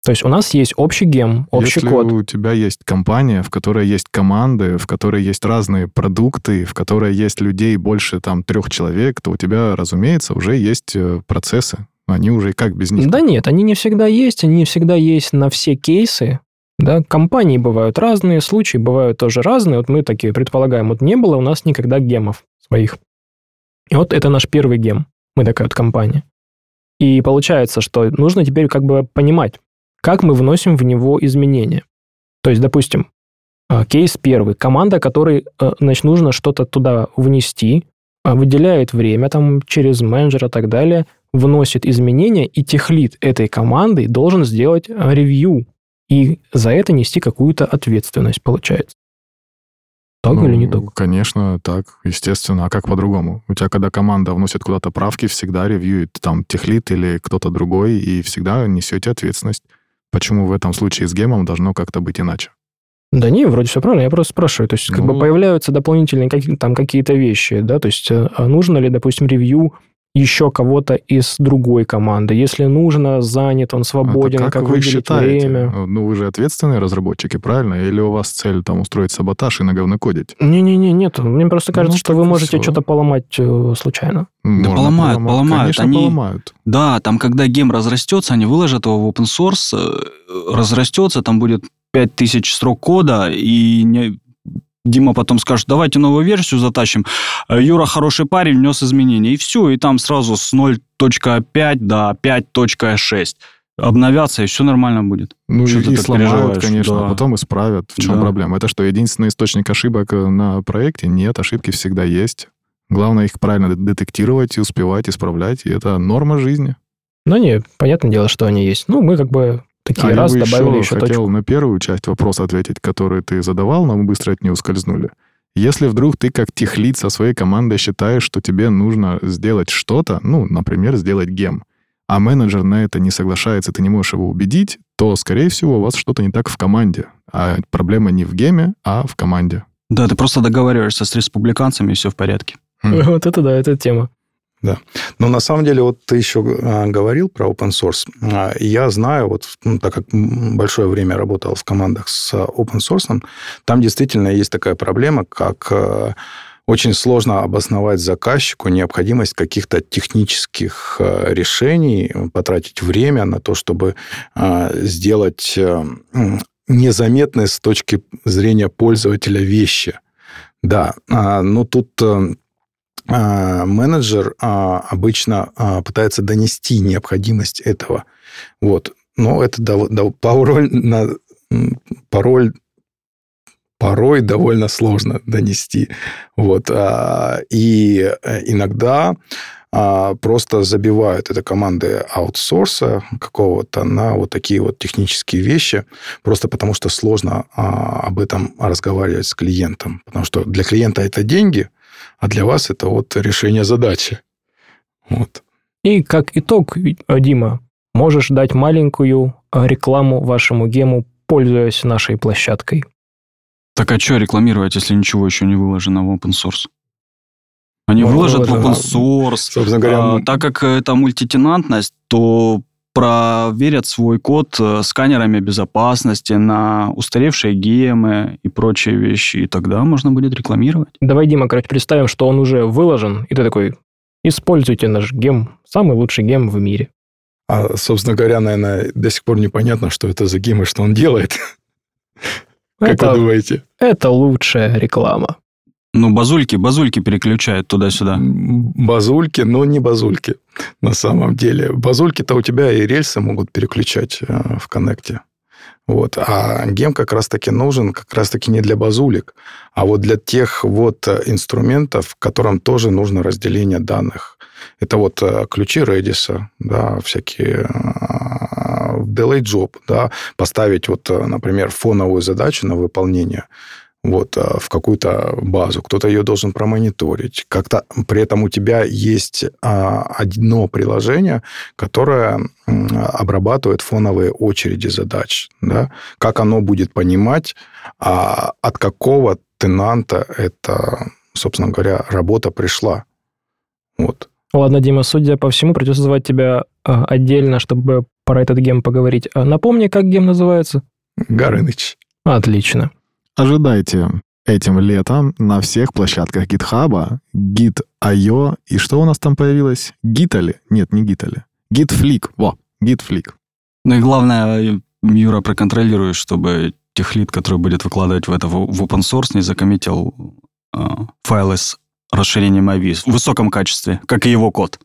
То есть у нас есть общий гем, общий Если код. у тебя есть компания, в которой есть команды, в которой есть разные продукты, в которой есть людей больше там трех человек, то у тебя, разумеется, уже есть э, процессы. Они уже как без них? Да нет, они не всегда есть, они не всегда есть на все кейсы. Да, компании бывают разные, случаи бывают тоже разные. Вот мы такие предполагаем, вот не было у нас никогда гемов своих. И вот это наш первый гем. Мы такая вот компания. И получается, что нужно теперь как бы понимать, как мы вносим в него изменения. То есть, допустим, а, кейс первый. Команда, которой значит, нужно что-то туда внести, а, выделяет время там через менеджера и так далее, вносит изменения, и техлит этой команды должен сделать ревью и за это нести какую-то ответственность, получается. Так ну, или не так? Конечно, так, естественно. А как по-другому? У тебя, когда команда вносит куда-то правки, всегда ревьюет там техлит или кто-то другой, и всегда несете ответственность. Почему в этом случае с гемом должно как-то быть иначе? Да не, вроде все правильно. Я просто спрашиваю. То есть, ну... как бы ну. появляются дополнительные какие там какие-то вещи, да? То есть, э, а нужно ли, допустим, ревью еще кого-то из другой команды. Если нужно, занят, он свободен, Это как, как вы считаете? время. Ну, вы же ответственные разработчики, правильно? Или у вас цель там устроить саботаж и наговнокодить? Не-не-не, нет. Мне просто кажется, ну, что вы можете что-то поломать э, случайно. Да поломают, поломать. поломают. Конечно, они, поломают. Да, там, когда гейм разрастется, они выложат его в open source, э, разрастется, там будет 5000 строк кода, и не, Дима потом скажет, давайте новую версию затащим. Э, Юра хороший парень, внес изменения. И все, и там сразу с 0.5 до 5.6 обновятся, и все нормально будет. Ну что и, и сломают, конечно, да. а потом исправят. В чем да. проблема? Это что, единственный источник ошибок э, на проекте? Нет, ошибки всегда есть. Главное их правильно детектировать и успевать исправлять, и это норма жизни. Ну, не, понятное дело, что они есть. Ну, мы как бы Такие а раз я добавили еще, еще хотел точку. на первую часть вопроса ответить, который ты задавал, но мы быстро от нее ускользнули. Если вдруг ты как техлит со своей командой считаешь, что тебе нужно сделать что-то, ну, например, сделать гем, а менеджер на это не соглашается, ты не можешь его убедить, то, скорее всего, у вас что-то не так в команде. А проблема не в геме, а в команде. Да, ты просто договариваешься с республиканцами, и все в порядке. Вот это да, это тема. Да. Но на самом деле, вот ты еще а, говорил про open source. А, я знаю, вот ну, так как большое время работал в командах с open source, там действительно есть такая проблема, как а, очень сложно обосновать заказчику необходимость каких-то технических решений, потратить время на то, чтобы сделать незаметные с точки зрения пользователя вещи. Да, но тут а, менеджер а, обычно а, пытается донести необходимость этого. Вот. Но это порой, порой, порой довольно сложно донести. Вот. И э, иногда а, просто забивают это команды аутсорса какого-то на вот такие вот технические вещи, просто потому что сложно а, об этом разговаривать с клиентом. Потому что для клиента это деньги, а для вас это вот решение задачи. Вот. И как итог, Дима, можешь дать маленькую э, рекламу вашему гему, пользуясь нашей площадкой. Так а что рекламировать, если ничего еще не выложено в open source? Они Ну, выложат в open source. Собственно говоря, А, так как это мультитенантность, то проверят свой код э, сканерами безопасности на устаревшие гемы и прочие вещи, и тогда можно будет рекламировать. Давай, Дима, короче, представим, что он уже выложен, и ты такой, используйте наш гем, самый лучший гем в мире. а, собственно говоря, наверное, до сих пор непонятно, что это за гейм и что он делает. Как Это, вы думаете? это лучшая реклама. Ну, базульки, базульки переключают туда-сюда. Базульки, но не базульки на самом деле. Базульки-то у тебя и рельсы могут переключать э, в коннекте. Вот. А гем как раз-таки нужен как раз-таки не для базулек, а вот для тех вот э, инструментов, которым тоже нужно разделение данных. Это вот э, ключи Redis, да, всякие delay job, да, поставить вот, например, фоновую задачу на выполнение вот, э, в какую-то базу, кто-то ее должен промониторить. Как-то при этом у тебя есть а, одно приложение, которое обрабатывает фоновые очереди задач. Да? Как оно будет понимать, а, от какого тенанта эта, собственно говоря, работа пришла. Вот. Ладно, Дима, судя по всему, придется звать тебя отдельно, чтобы про этот гем поговорить. А напомни, как гем называется? Горыныч. Отлично. Ожидайте этим летом на всех площадках GitHub, Git.io и что у нас там появилось? Gitali? Нет, не Gitali. Gitflick. Во, Gitflick. Ну и главное, Юра, проконтролируй, чтобы техлит, который будет выкладывать в это в open source, не закоммитил э, файлы с расширением IVs в высоком качестве, как и его код.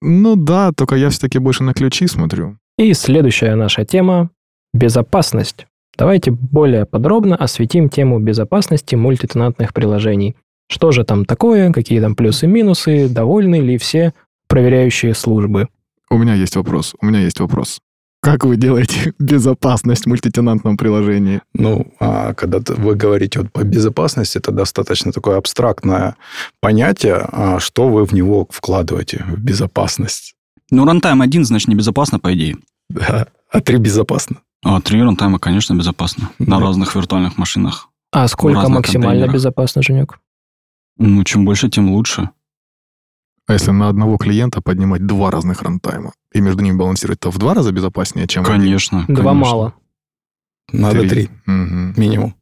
Ну да, только я все-таки больше на ключи смотрю. И следующая наша тема – безопасность. Давайте более подробно осветим тему безопасности мультитенантных приложений. Что же там такое, какие там плюсы и минусы, довольны ли все проверяющие службы. У меня есть вопрос. У меня есть вопрос. Как вы делаете безопасность в мультитенантном приложении? Ну, а когда вы говорите вот по безопасности, это достаточно такое абстрактное понятие, а что вы в него вкладываете, в безопасность. Ну, рантайм один, значит, небезопасно, по идее. Да. А три безопасно. А три рантайма, конечно, безопасно. На Да. разных виртуальных машинах. А сколько максимально безопасно, Женек? Ну, чем больше, тем лучше. А если на одного клиента поднимать два разных рантайма и между ними балансировать, то в два раза безопаснее, чем один? Конечно. Два конечно. мало. Надо Три. три Мгм. минимум.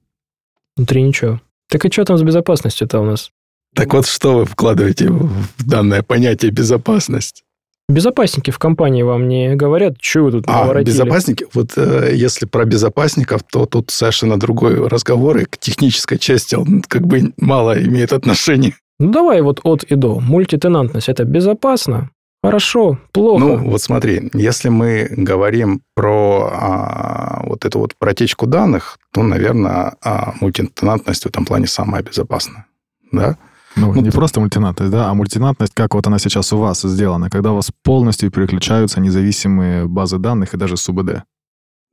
Внутри ничего. Так и что там с безопасностью-то у нас? Так вот, что вы вкладываете в данное понятие безопасность? Безопасники в компании вам не говорят, что вы тут А, наворотили? безопасники, вот э, если про безопасников, то тут совершенно другой разговор, и к технической части он как бы мало имеет отношения. Ну давай вот от и до. Мультитенантность – это безопасно? Хорошо, плохо. Ну, вот смотри, если мы говорим про а, вот эту вот протечку данных, то, наверное, а, мультитенантность в этом плане самая безопасная. Да? Ну, Ну, не просто мультинатность, да, а мультинатность, как вот она сейчас у вас сделана, когда у вас полностью переключаются независимые базы данных и даже СУБД.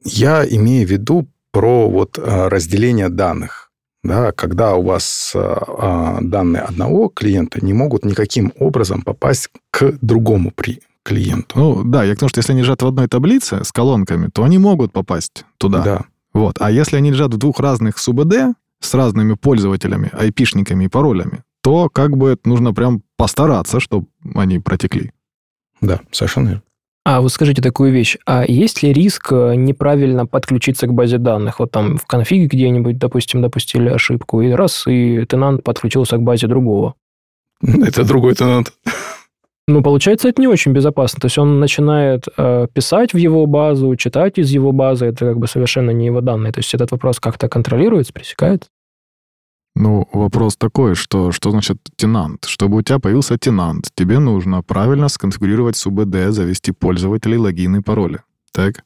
Я имею в виду про вот а, разделение данных. Да, когда у вас а, а, данные одного клиента не могут никаким образом попасть к другому при клиенту. Ну, да, я к тому, что если они лежат в одной таблице с колонками, то они могут попасть туда. да. Вот. А если они лежат в двух разных СУБД с разными пользователями, айпишниками и паролями, то как бы нужно прям постараться, чтобы они протекли. Да, совершенно верно. А вот скажите такую вещь. А есть ли риск э, неправильно подключиться к базе данных? Вот там в конфиге где-нибудь, допустим, допустили ошибку, и раз, и тенант подключился к базе другого. Это другой тенант. Ну, получается, это не очень безопасно. То есть он начинает э, писать в его базу, читать из его базы. Это как бы совершенно не его данные. То есть этот вопрос как-то контролируется, пресекается? Ну, вопрос такой, что, что значит тенант? Чтобы у тебя появился тенант, тебе нужно правильно сконфигурировать СУБД, завести пользователей, логины пароли. Так?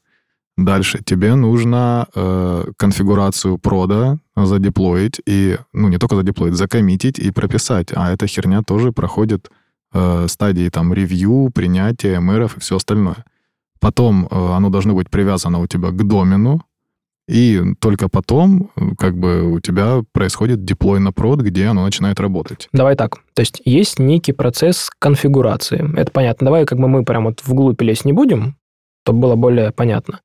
Дальше тебе нужно э, конфигурацию прода задеплоить и, ну, не только задеплоить, закоммитить и прописать. А эта херня тоже проходит э, стадии там ревью, принятия, мэров и все остальное. Потом э, оно должно быть привязано у тебя к домену, и только потом э, как бы у тебя происходит деплой на прод, где оно начинает работать. Давай так. То есть есть некий процесс конфигурации. Это понятно. Давай как бы мы прям вот вглубь лезть не будем, чтобы было более понятно.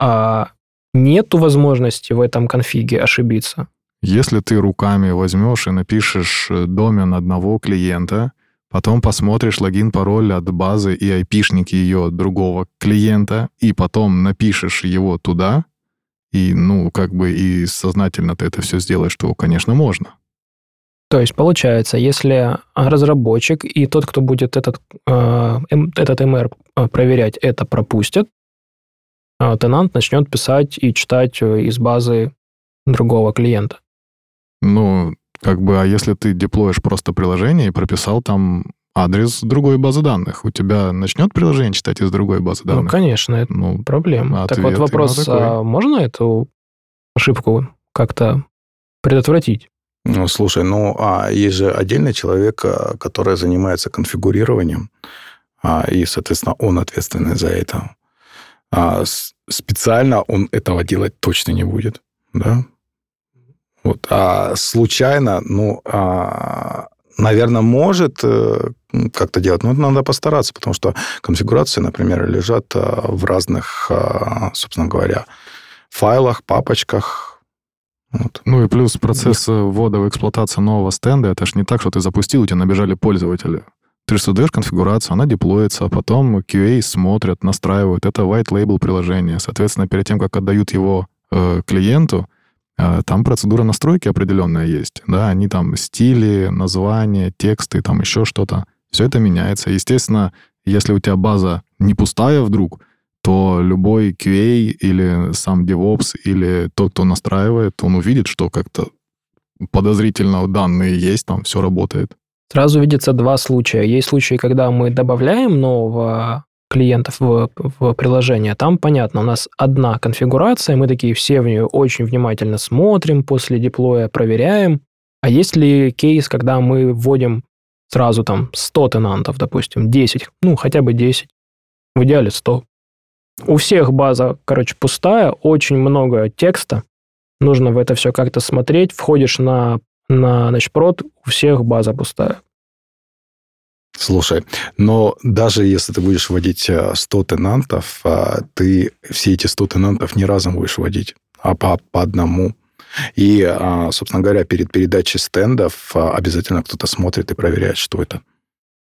А нету возможности в этом конфиге ошибиться. Если ты руками возьмешь и напишешь э, домен одного клиента, потом посмотришь логин, пароль от базы и айпишники ее другого клиента, и потом напишешь его туда, и, ну, как бы и сознательно ты это все сделаешь, то, конечно, можно. То есть, получается, если разработчик и тот, кто будет этот, э, этот MR э, проверять, это пропустят, э, тенант начнет писать и читать из базы другого клиента. Ну, как бы, а если ты деплоишь просто приложение и прописал там адрес другой базы данных, у тебя начнет приложение читать из другой базы ну, данных? Ну, конечно, это ну, проблема. Так вот вопрос, а можно эту ошибку как-то предотвратить? Ну, слушай, ну, а есть же отдельный человек, а, который занимается конфигурированием, а, и, соответственно, он ответственный за это. А специально он этого делать точно не будет, да? Вот. А случайно, ну, а, наверное, может э, как-то делать, но надо постараться, потому что конфигурации, например, лежат э, в разных, э, собственно говоря, файлах, папочках. Вот. Ну и плюс процесс ввода в эксплуатацию нового стенда, это же не так, что ты запустил, у тебя набежали пользователи. Ты же создаешь конфигурацию, она деплоится, а потом QA смотрят, настраивают. Это white label приложение. Соответственно, перед тем, как отдают его э, клиенту, там процедура настройки определенная есть, да, они там стили, названия, тексты, там еще что-то. Все это меняется. Естественно, если у тебя база не пустая вдруг, то любой QA или сам DevOps или тот, кто настраивает, он увидит, что как-то подозрительно данные есть, там все работает. Сразу видится два случая. Есть случаи, когда мы добавляем нового клиентов в, в приложение, там понятно, у нас одна конфигурация, мы такие все в нее очень внимательно смотрим, после деплоя проверяем. А есть ли кейс, когда мы вводим сразу там 100 тенантов, допустим, 10, ну, хотя бы 10, в идеале 100. У всех база, короче, пустая, очень много текста, нужно в это все как-то смотреть, входишь на, на значит, прод, у всех база пустая. Слушай, но даже если ты будешь вводить 100 э, тенантов, э, ты все эти 100 тенантов не разом будешь вводить, а по, по одному. И, э, собственно говоря, перед передачей стендов обязательно кто-то смотрит и проверяет, что это.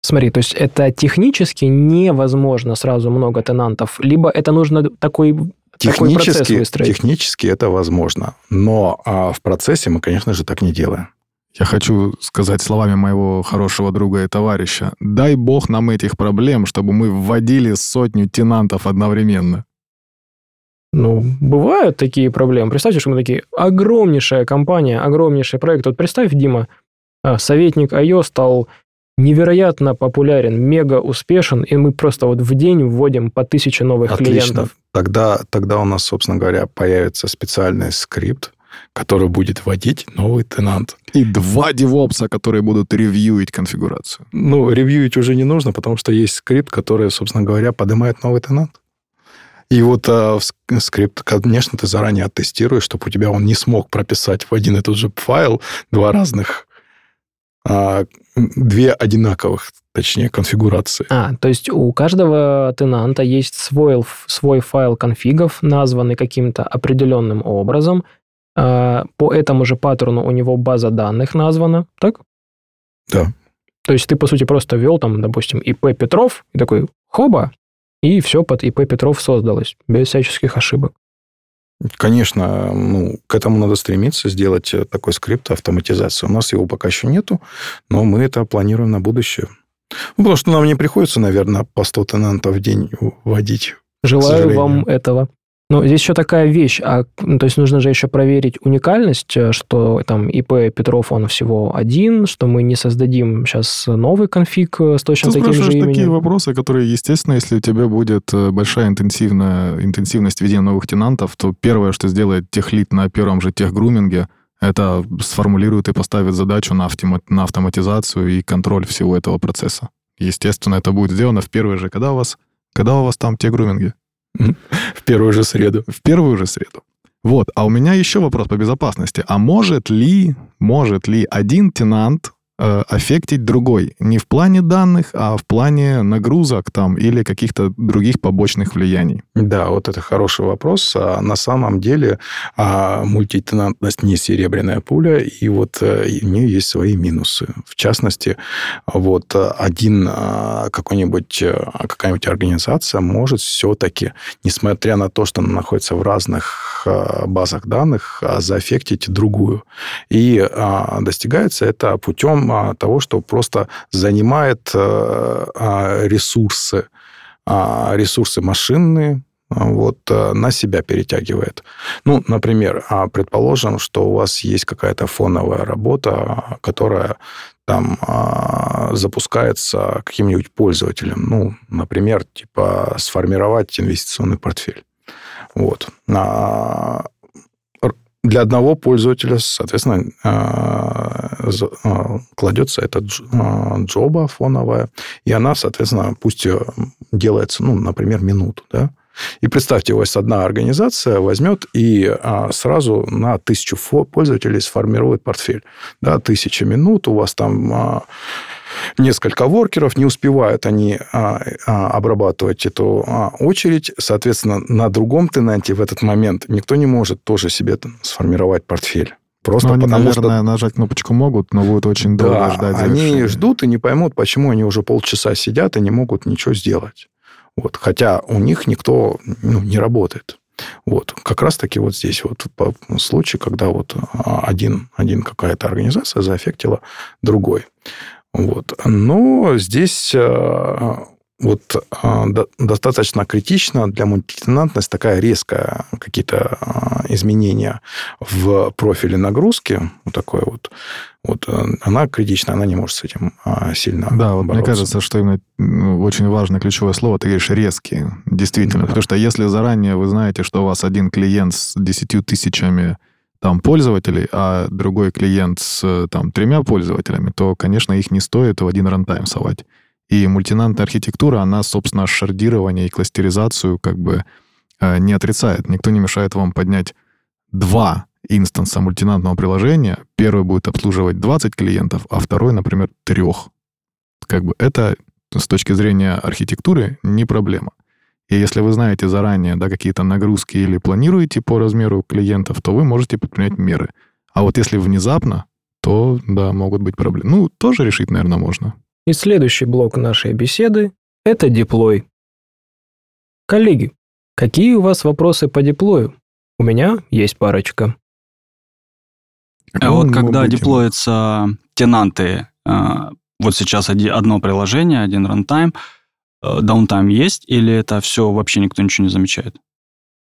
Смотри, то есть это технически невозможно сразу много тенантов, либо это нужно такой Технически, технически это возможно, но а, в процессе мы, конечно же, так не делаем. Я хочу сказать словами моего хорошего друга и товарища. Дай бог нам этих проблем, чтобы мы вводили сотню тенантов одновременно. Ну, бывают такие проблемы. Представьте, что мы такие, огромнейшая компания, огромнейший проект. Вот представь, Дима, а, советник IO стал невероятно популярен, мега успешен, и мы просто вот в день вводим по тысяче новых Отлично. клиентов. Тогда, тогда у нас, собственно говоря, появится специальный скрипт, который будет вводить новый тенант. И два девопса, которые будут ревьюить конфигурацию. Ну, ревьюить уже не нужно, потому что есть скрипт, который, собственно говоря, поднимает новый тенант. И вот а, скрипт, конечно, ты заранее оттестируешь, чтобы у тебя он не смог прописать в один и тот же файл два разных, а, две одинаковых, точнее, конфигурации. А, то есть у каждого тенанта есть свой, свой файл конфигов, названный каким-то определенным образом, по этому же паттерну у него база данных названа, так? Да. То есть ты, по сути, просто ввел там, допустим, ИП Петров, и такой, хоба, и все под ИП Петров создалось, без всяческих ошибок. Конечно, ну, к этому надо стремиться, сделать такой скрипт автоматизации. У нас его пока еще нету, но мы это планируем на будущее. Ну, потому что нам не приходится, наверное, по 100 тенантов в день вводить. Желаю вам этого. Ну, здесь еще такая вещь, а, ну, то есть нужно же еще проверить уникальность, э, что там ИП Петров, он всего один, что мы не создадим сейчас новый конфиг э, с точно Ты таким же именем. такие вопросы, которые, естественно, если у тебя будет э, большая интенсивная, интенсивность введения новых тенантов, то первое, что сделает техлит на первом же техгруминге, это сформулирует и поставит задачу на, автомат, на автоматизацию и контроль всего этого процесса. естественно, это будет сделано в первый же. Когда у вас, когда у вас там те груминги? Первую же среду. В первую же среду. Вот, а у меня еще вопрос по безопасности. А может ли, может ли один тенант аффектить другой? Не в плане данных, а в плане нагрузок там или каких-то других побочных влияний? Да, вот это хороший вопрос. А на самом деле а, мультитенантность не серебряная пуля, и вот у нее есть свои минусы. В частности, вот один а, какой-нибудь, а, какая-нибудь организация может все-таки, несмотря на то, что она находится в разных базах данных, заэффектить другую. И достигается это путем а, того, что просто занимает а, а, ресурсы, а, ресурсы машинные, вот, на себя перетягивает. Ну, например, а, предположим, что у вас есть какая-то фоновая работа, которая там а, запускается каким-нибудь пользователем. Ну, например, типа сформировать инвестиционный портфель. Вот. А, для одного пользователя, соответственно, а, а, кладется эта а, джоба фоновая, и она, соответственно, пусть делается, ну, например, минуту, да, и представьте, у вас одна организация возьмет и а, сразу на тысячу пользователей сформирует портфель. Да, тысяча минут, у вас там а, несколько воркеров, не успевают они а, а, обрабатывать эту а, очередь. Соответственно, на другом тенанте в этот момент никто не может тоже себе сформировать портфель. Просто но ну, они, потому наверное, что... нажать кнопочку могут, но будут очень долго да, ждать завершения. они ждут и не поймут, почему они уже полчаса сидят и не могут ничего сделать. Вот. Хотя у них никто ну, не работает. Вот. Как раз-таки вот здесь вот по случаю, когда вот один, один какая-то организация заэффектила другой. Вот. Но здесь э, вот э, достаточно критично для мультитенантности такая резкая какие-то э, изменения в профиле нагрузки, вот такое вот, вот она критична, она не может с этим сильно Да, вот мне кажется, что именно ну, очень важное ключевое слово, ты говоришь резкие, действительно, да. потому что если заранее вы знаете, что у вас один клиент с десятью тысячами там пользователей, а другой клиент с там тремя пользователями, то, конечно, их не стоит в один рантайм совать. И мультинантная архитектура, она, собственно, шардирование и кластеризацию как бы э, не отрицает. Никто не мешает вам поднять два инстанса мультинантного приложения. Первый будет обслуживать 20 клиентов, а второй, например, трех. Как бы это с точки зрения архитектуры не проблема. И если вы знаете заранее да, какие-то нагрузки или планируете по размеру клиентов, то вы можете предпринять меры. А вот если внезапно, то, да, могут быть проблемы. Ну, тоже решить, наверное, можно. И следующий блок нашей беседы – это деплой. Коллеги, какие у вас вопросы по деплою? У меня есть парочка. А вот когда деплоятся тенанты, а, вот сейчас одно приложение, один runtime – downtime есть, или это все вообще никто ничего не замечает?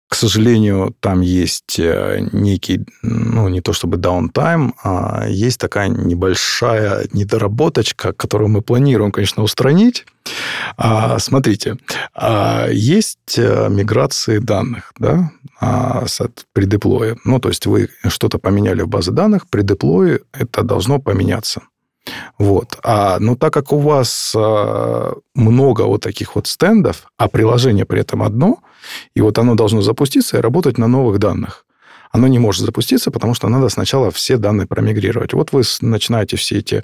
К сожалению, там есть э, некий, ну, не то чтобы downtime, а есть такая небольшая недоработочка, которую мы планируем, конечно, устранить. А, смотрите, а, есть э, миграции данных, да, а, при деплое. Ну, то есть вы что-то поменяли в базе данных, при деплое это должно поменяться. Вот. А, но так как у вас а, много вот таких вот стендов, а приложение при этом одно, и вот оно должно запуститься и работать на новых данных. Оно не может запуститься, потому что надо сначала все данные промигрировать. Вот вы начинаете все эти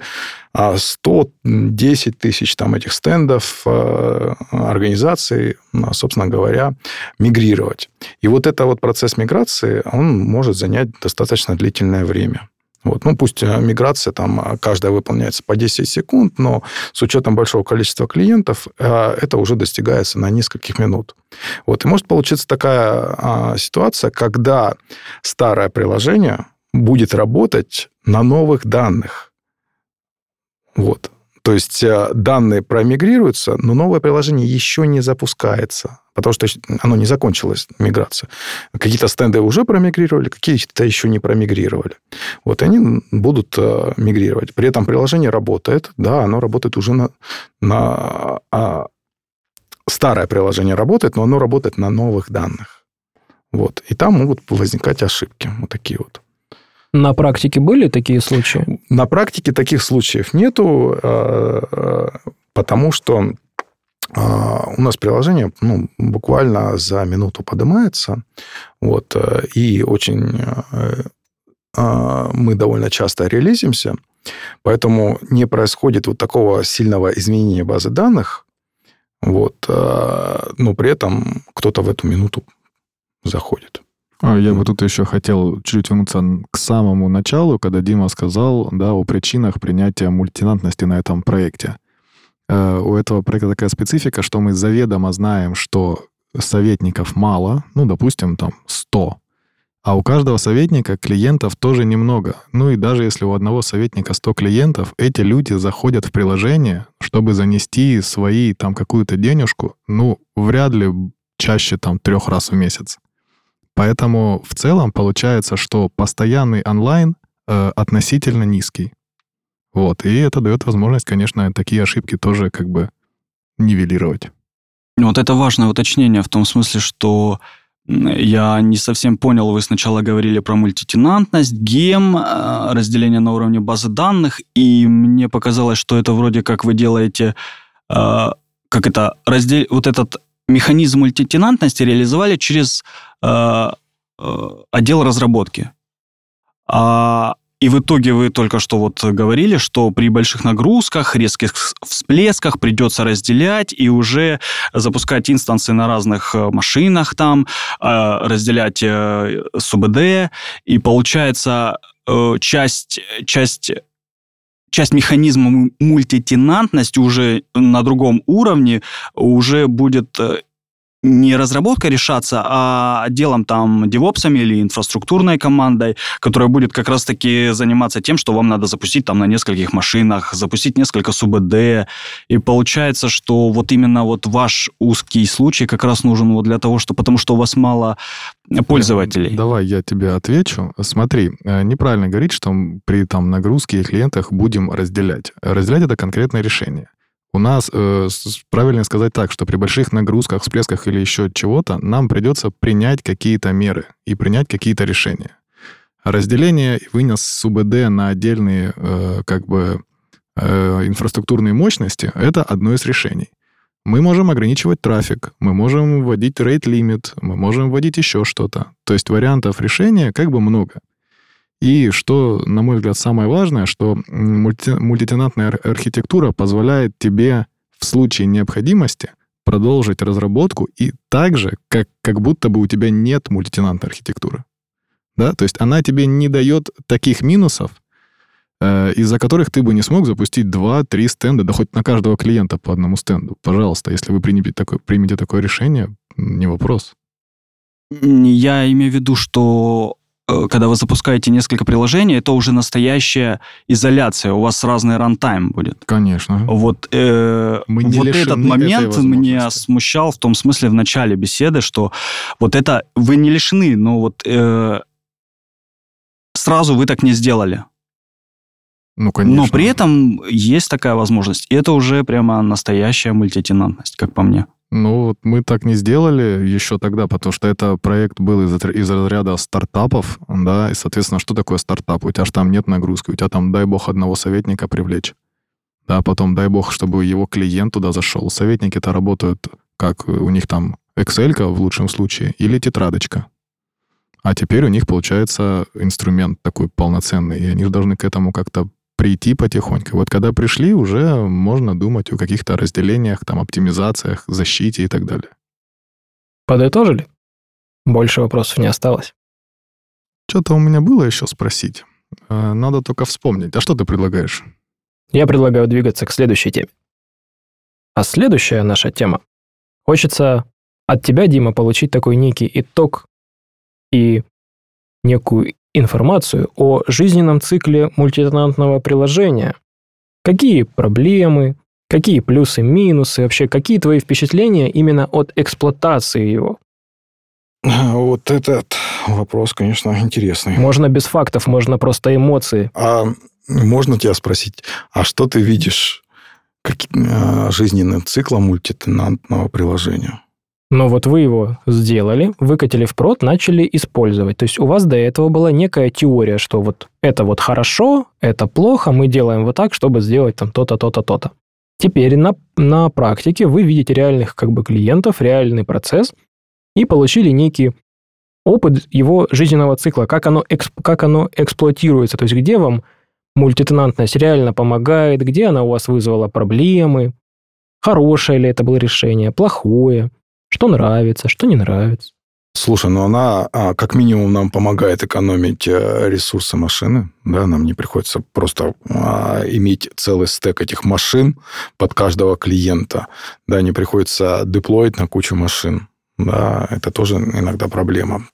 110 а, тысяч там этих стендов, а, организаций, а, собственно говоря, мигрировать. И вот этот вот процесс миграции, он может занять достаточно длительное время. Вот. Ну, пусть э, миграция там э, каждая выполняется по 10 секунд, но с учетом большого количества клиентов э, это уже достигается на нескольких минут. Вот. И может получиться такая а, ситуация, когда старое приложение будет работать на новых данных. Вот. То есть данные промигрируются, но новое приложение еще не запускается потому что оно не закончилось, миграция. Какие-то стенды уже промигрировали, какие-то еще не промигрировали. Вот они будут э, мигрировать. При этом приложение работает, да, оно работает уже на... на а, старое приложение работает, но оно работает на новых данных. Вот. И там могут возникать ошибки. Вот такие вот. На практике были такие случаи? На практике таких случаев нету. Э, э, Потому что а, у нас приложение ну, буквально за минуту поднимается, вот, э, и очень э, мы довольно часто релизимся, поэтому не происходит вот такого сильного изменения базы данных, вот, но при этом кто-то в эту минуту заходит. Я бы тут еще хотел чуть вернуться к самому началу, когда Дима сказал да, о причинах принятия мультинантности на этом проекте. Э, у этого проекта такая специфика, что мы заведомо знаем, что советников мало, ну, допустим, там 100, а у каждого советника клиентов тоже немного. Ну и даже если у одного советника 100 клиентов, эти люди заходят в приложение, чтобы занести свои там какую-то денежку, ну, вряд ли чаще там трех раз в месяц. Поэтому в целом получается, что постоянный онлайн э, относительно низкий. Вот, и это дает возможность, конечно, такие ошибки тоже как бы нивелировать. Вот это важное уточнение в том смысле, что я не совсем понял, вы сначала говорили про мультитенантность, гем, э, разделение на уровне базы данных, и мне показалось, что это вроде как вы делаете, э, как это, раздел... вот этот механизм мультитенантности реализовали через э, отдел разработки. А и в итоге вы только что вот говорили, что при больших нагрузках, резких всплесках придется разделять и уже запускать инстансы на разных э, машинах там, э, разделять э, СУБД. И получается часть, часть часть механизма мультитенантности уже на другом уровне уже будет не разработка решаться, а отделом там девопсами или инфраструктурной командой, которая будет как раз-таки заниматься тем, что вам надо запустить там на нескольких машинах, запустить несколько СУБД. И получается, что вот именно вот ваш узкий случай как раз нужен вот для того, что потому что у вас мало пользователей. Давай я тебе отвечу. Смотри, э, неправильно говорить, что при там нагрузке и клиентах будем разделять. Разделять это конкретное решение. У нас, э, правильно сказать так, что при больших нагрузках, всплесках или еще чего-то, нам придется принять какие-то меры и принять какие-то решения. Разделение и вынос с УБД на отдельные э, как бы э, инфраструктурные мощности — это одно из решений. Мы можем ограничивать трафик, мы можем вводить limit, мы можем вводить еще что-то. То есть вариантов решения как бы много. И что, на мой взгляд, самое важное, что мульти, мультитенантная архитектура позволяет тебе в случае необходимости продолжить разработку и так же, как, как будто бы у тебя нет мультитенантной архитектуры. Да? То есть она тебе не дает таких минусов, э, из-за которых ты бы не смог запустить 2-3 стенда, да хоть на каждого клиента по одному стенду. Пожалуйста, если вы примете такое, примете такое решение, не вопрос. Я имею в виду, что когда вы запускаете несколько приложений, это уже настоящая изоляция. У вас разный рантайм будет. Конечно. Вот, э, Мы не вот этот момент меня смущал в том смысле в начале беседы, что вот это вы не лишены, но вот э, сразу вы так не сделали. Ну, конечно. Но при этом есть такая возможность. И это уже прямо настоящая мультитенантность, как по мне. Ну, вот мы так не сделали еще тогда, потому что это проект был из, из разряда стартапов, да, и, соответственно, что такое стартап? У тебя же там нет нагрузки, у тебя там, дай бог, одного советника привлечь. Да, потом, дай бог, чтобы его клиент туда зашел. Советники-то работают, как у них там Excel в лучшем случае, или тетрадочка. А теперь у них получается инструмент такой полноценный, и они должны к этому как-то прийти потихоньку. Вот когда пришли, уже можно думать о каких-то разделениях, там, оптимизациях, защите и так далее. Подытожили? Больше вопросов не осталось. Что-то у меня было еще спросить. Э, надо только вспомнить. А что ты предлагаешь? Я предлагаю двигаться к следующей теме. А следующая наша тема. Хочется от тебя, Дима, получить такой некий итог и некую информацию о жизненном цикле мультитенантного приложения. Какие проблемы, какие плюсы, минусы, вообще какие твои впечатления именно от эксплуатации его? Вот этот вопрос, конечно, интересный. Можно без фактов, можно просто эмоции. А можно тебя спросить, а что ты видишь как, а, жизненным циклом мультитенантного приложения? Но вот вы его сделали, выкатили в прод, начали использовать. То есть у вас до этого была некая теория, что вот это вот хорошо, это плохо, мы делаем вот так, чтобы сделать там то-то, то-то, то-то. Теперь на, на практике вы видите реальных как бы клиентов, реальный процесс и получили некий опыт его жизненного цикла, как оно, эксп, как оно эксплуатируется, то есть где вам мультитенантность реально помогает, где она у вас вызвала проблемы, хорошее ли это было решение, плохое, что нравится, что не нравится. Слушай, ну она а, как минимум нам помогает экономить э, ресурсы машины, да, нам не приходится просто а, иметь целый стек этих машин под каждого клиента, да, не приходится деплоить на кучу машин, да, это тоже иногда проблема.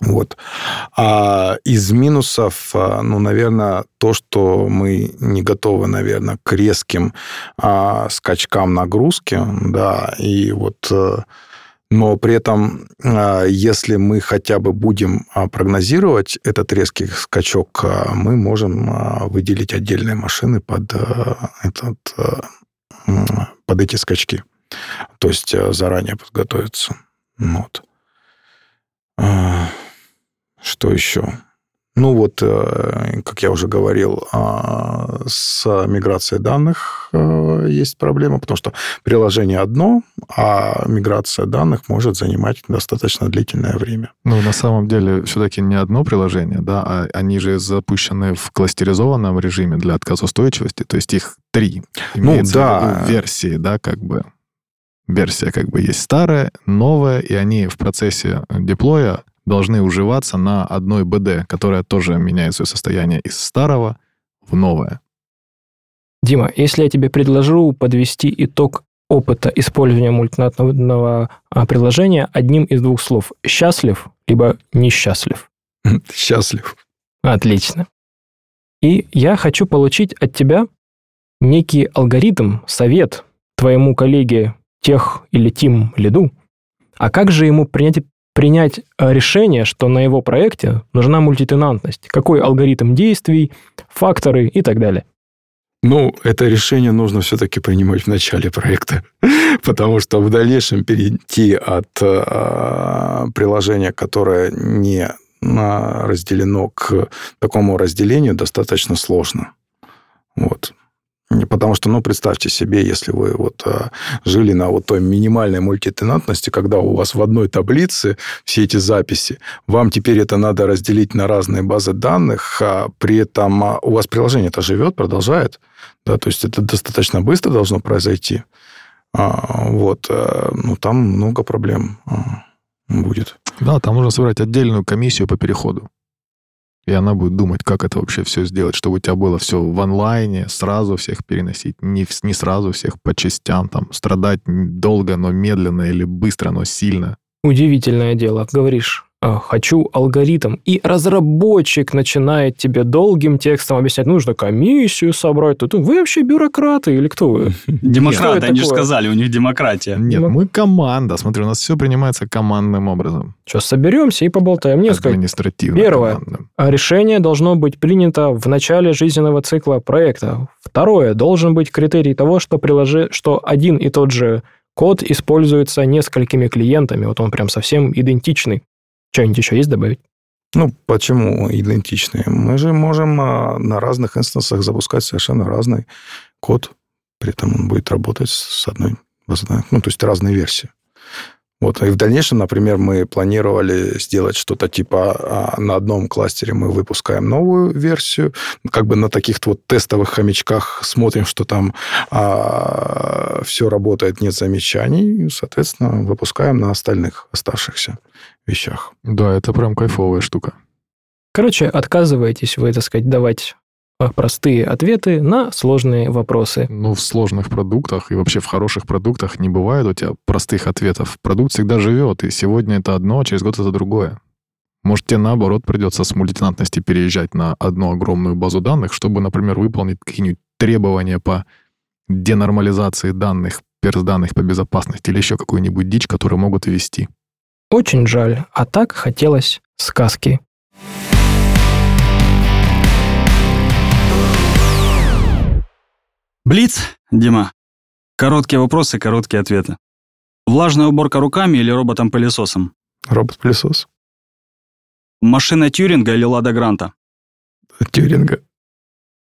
Вот. А из минусов, а, ну, наверное, то, что мы не готовы, наверное, к резким а, скачкам нагрузки, да, и вот э, но при этом, а, если мы хотя бы будем а, прогнозировать этот резкий скачок, мы можем выделить отдельные машины под, этот, под эти скачки. То есть заранее подготовиться. Вот. Что еще? Ну вот, э, как я уже говорил, а, с миграцией данных э, есть проблема, потому что приложение одно, а миграция данных может занимать достаточно длительное время. Ну, на самом деле, все-таки не одно приложение, да, а они же запущены в кластеризованном режиме для отказоустойчивости, то есть их три. Ну, да. версии, да, как бы. Версия как бы есть старая, новая, и они в процессе деплоя должны уживаться на одной БД, которая тоже меняет свое состояние из старого в новое. Дима, если я тебе предложу подвести итог опыта использования мультинатного а, приложения одним из двух слов – счастлив, либо несчастлив. Счастлив. Отлично. И я хочу получить от тебя некий алгоритм, совет твоему коллеге тех или тим лиду, а как же ему принять принять э, решение, что на его проекте нужна мультитенантность, какой алгоритм действий, факторы и так далее. Ну, это решение нужно все-таки принимать в начале проекта, потому что в дальнейшем перейти от э, приложения, которое не разделено к такому разделению, достаточно сложно. Вот. Потому что, ну, представьте себе, если вы вот а, жили на вот той минимальной мультитенантности, когда у вас в одной таблице все эти записи, вам теперь это надо разделить на разные базы данных, а при этом а, у вас приложение-то живет, продолжает, да, то есть это достаточно быстро должно произойти. А, вот, а, ну, там много проблем а, будет. Да, там нужно собрать отдельную комиссию по переходу. И она будет думать, как это вообще все сделать, чтобы у тебя было все в онлайне, сразу всех переносить, не, не сразу всех по частям, там, страдать долго, но медленно, или быстро, но сильно. Удивительное дело, говоришь. А, хочу алгоритм. И разработчик начинает тебе долгим текстом объяснять, нужно комиссию собрать. Тут вы вообще бюрократы или кто вы? Демократы, они же сказали, у них демократия. Нет, мы команда. Смотри, у нас все принимается командным образом. Сейчас соберемся и поболтаем. Несколько. Административно. Первое. Решение должно быть принято в начале жизненного цикла проекта. Второе. Должен быть критерий того, что, приложи, что один и тот же код используется несколькими клиентами. Вот он прям совсем идентичный. Что-нибудь еще есть добавить? Ну, почему идентичные? Мы же можем а, на разных инстансах запускать совершенно разный код, при этом он будет работать с одной, ну, то есть разные версии. Вот. И в дальнейшем, например, мы планировали сделать что-то типа а, на одном кластере мы выпускаем новую версию, как бы на таких вот тестовых хомячках смотрим, что там а, все работает, нет замечаний, и, соответственно, выпускаем на остальных оставшихся вещах. Да, это прям кайфовая штука. Короче, отказываетесь вы, так сказать, давать а, простые ответы на сложные вопросы. Ну, в сложных продуктах и вообще в хороших продуктах не бывает у тебя простых ответов. Продукт всегда живет, и сегодня это одно, а через год это другое. Может, тебе наоборот придется с мультитенантности переезжать на одну огромную базу данных, чтобы, например, выполнить какие-нибудь требования по денормализации данных, перс данных по безопасности или еще какую-нибудь дичь, которую могут ввести. Очень жаль, а так хотелось сказки. Блиц, Дима. Короткие вопросы, короткие ответы. Влажная уборка руками или роботом-пылесосом? Робот-пылесос. Машина Тьюринга или Лада Гранта? Тьюринга.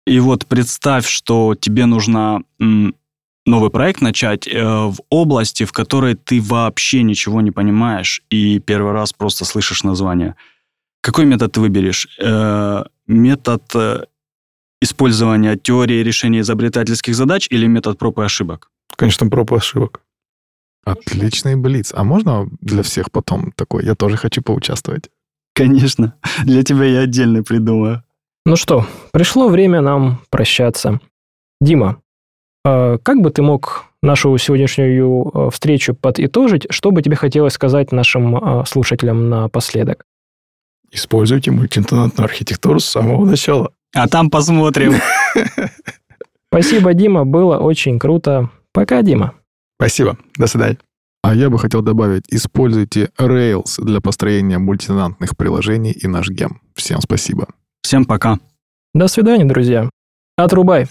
И вот представь, что тебе нужно м, новый проект начать э, в области, в которой ты вообще ничего не понимаешь и первый раз просто слышишь название. Какой метод ты выберешь? Э, метод э, использования теории решения изобретательских задач или метод проб и ошибок? Конечно, проб и ошибок. Отличный блиц. А можно для всех потом такой? Я тоже хочу поучаствовать. Конечно. Для тебя я отдельно придумаю. Ну что, пришло время нам прощаться. Дима, как бы ты мог нашу сегодняшнюю э, встречу подытожить? Что бы тебе хотелось сказать нашим э, слушателям напоследок? Используйте мультиинтонатную архитектуру с самого начала. А там посмотрим. Спасибо, Дима, было очень круто. Пока, Дима. Спасибо. До свидания. А я бы хотел добавить, используйте Rails для построения мультинантных приложений и наш гем. Всем спасибо. Всем пока. До свидания, друзья. Отрубай.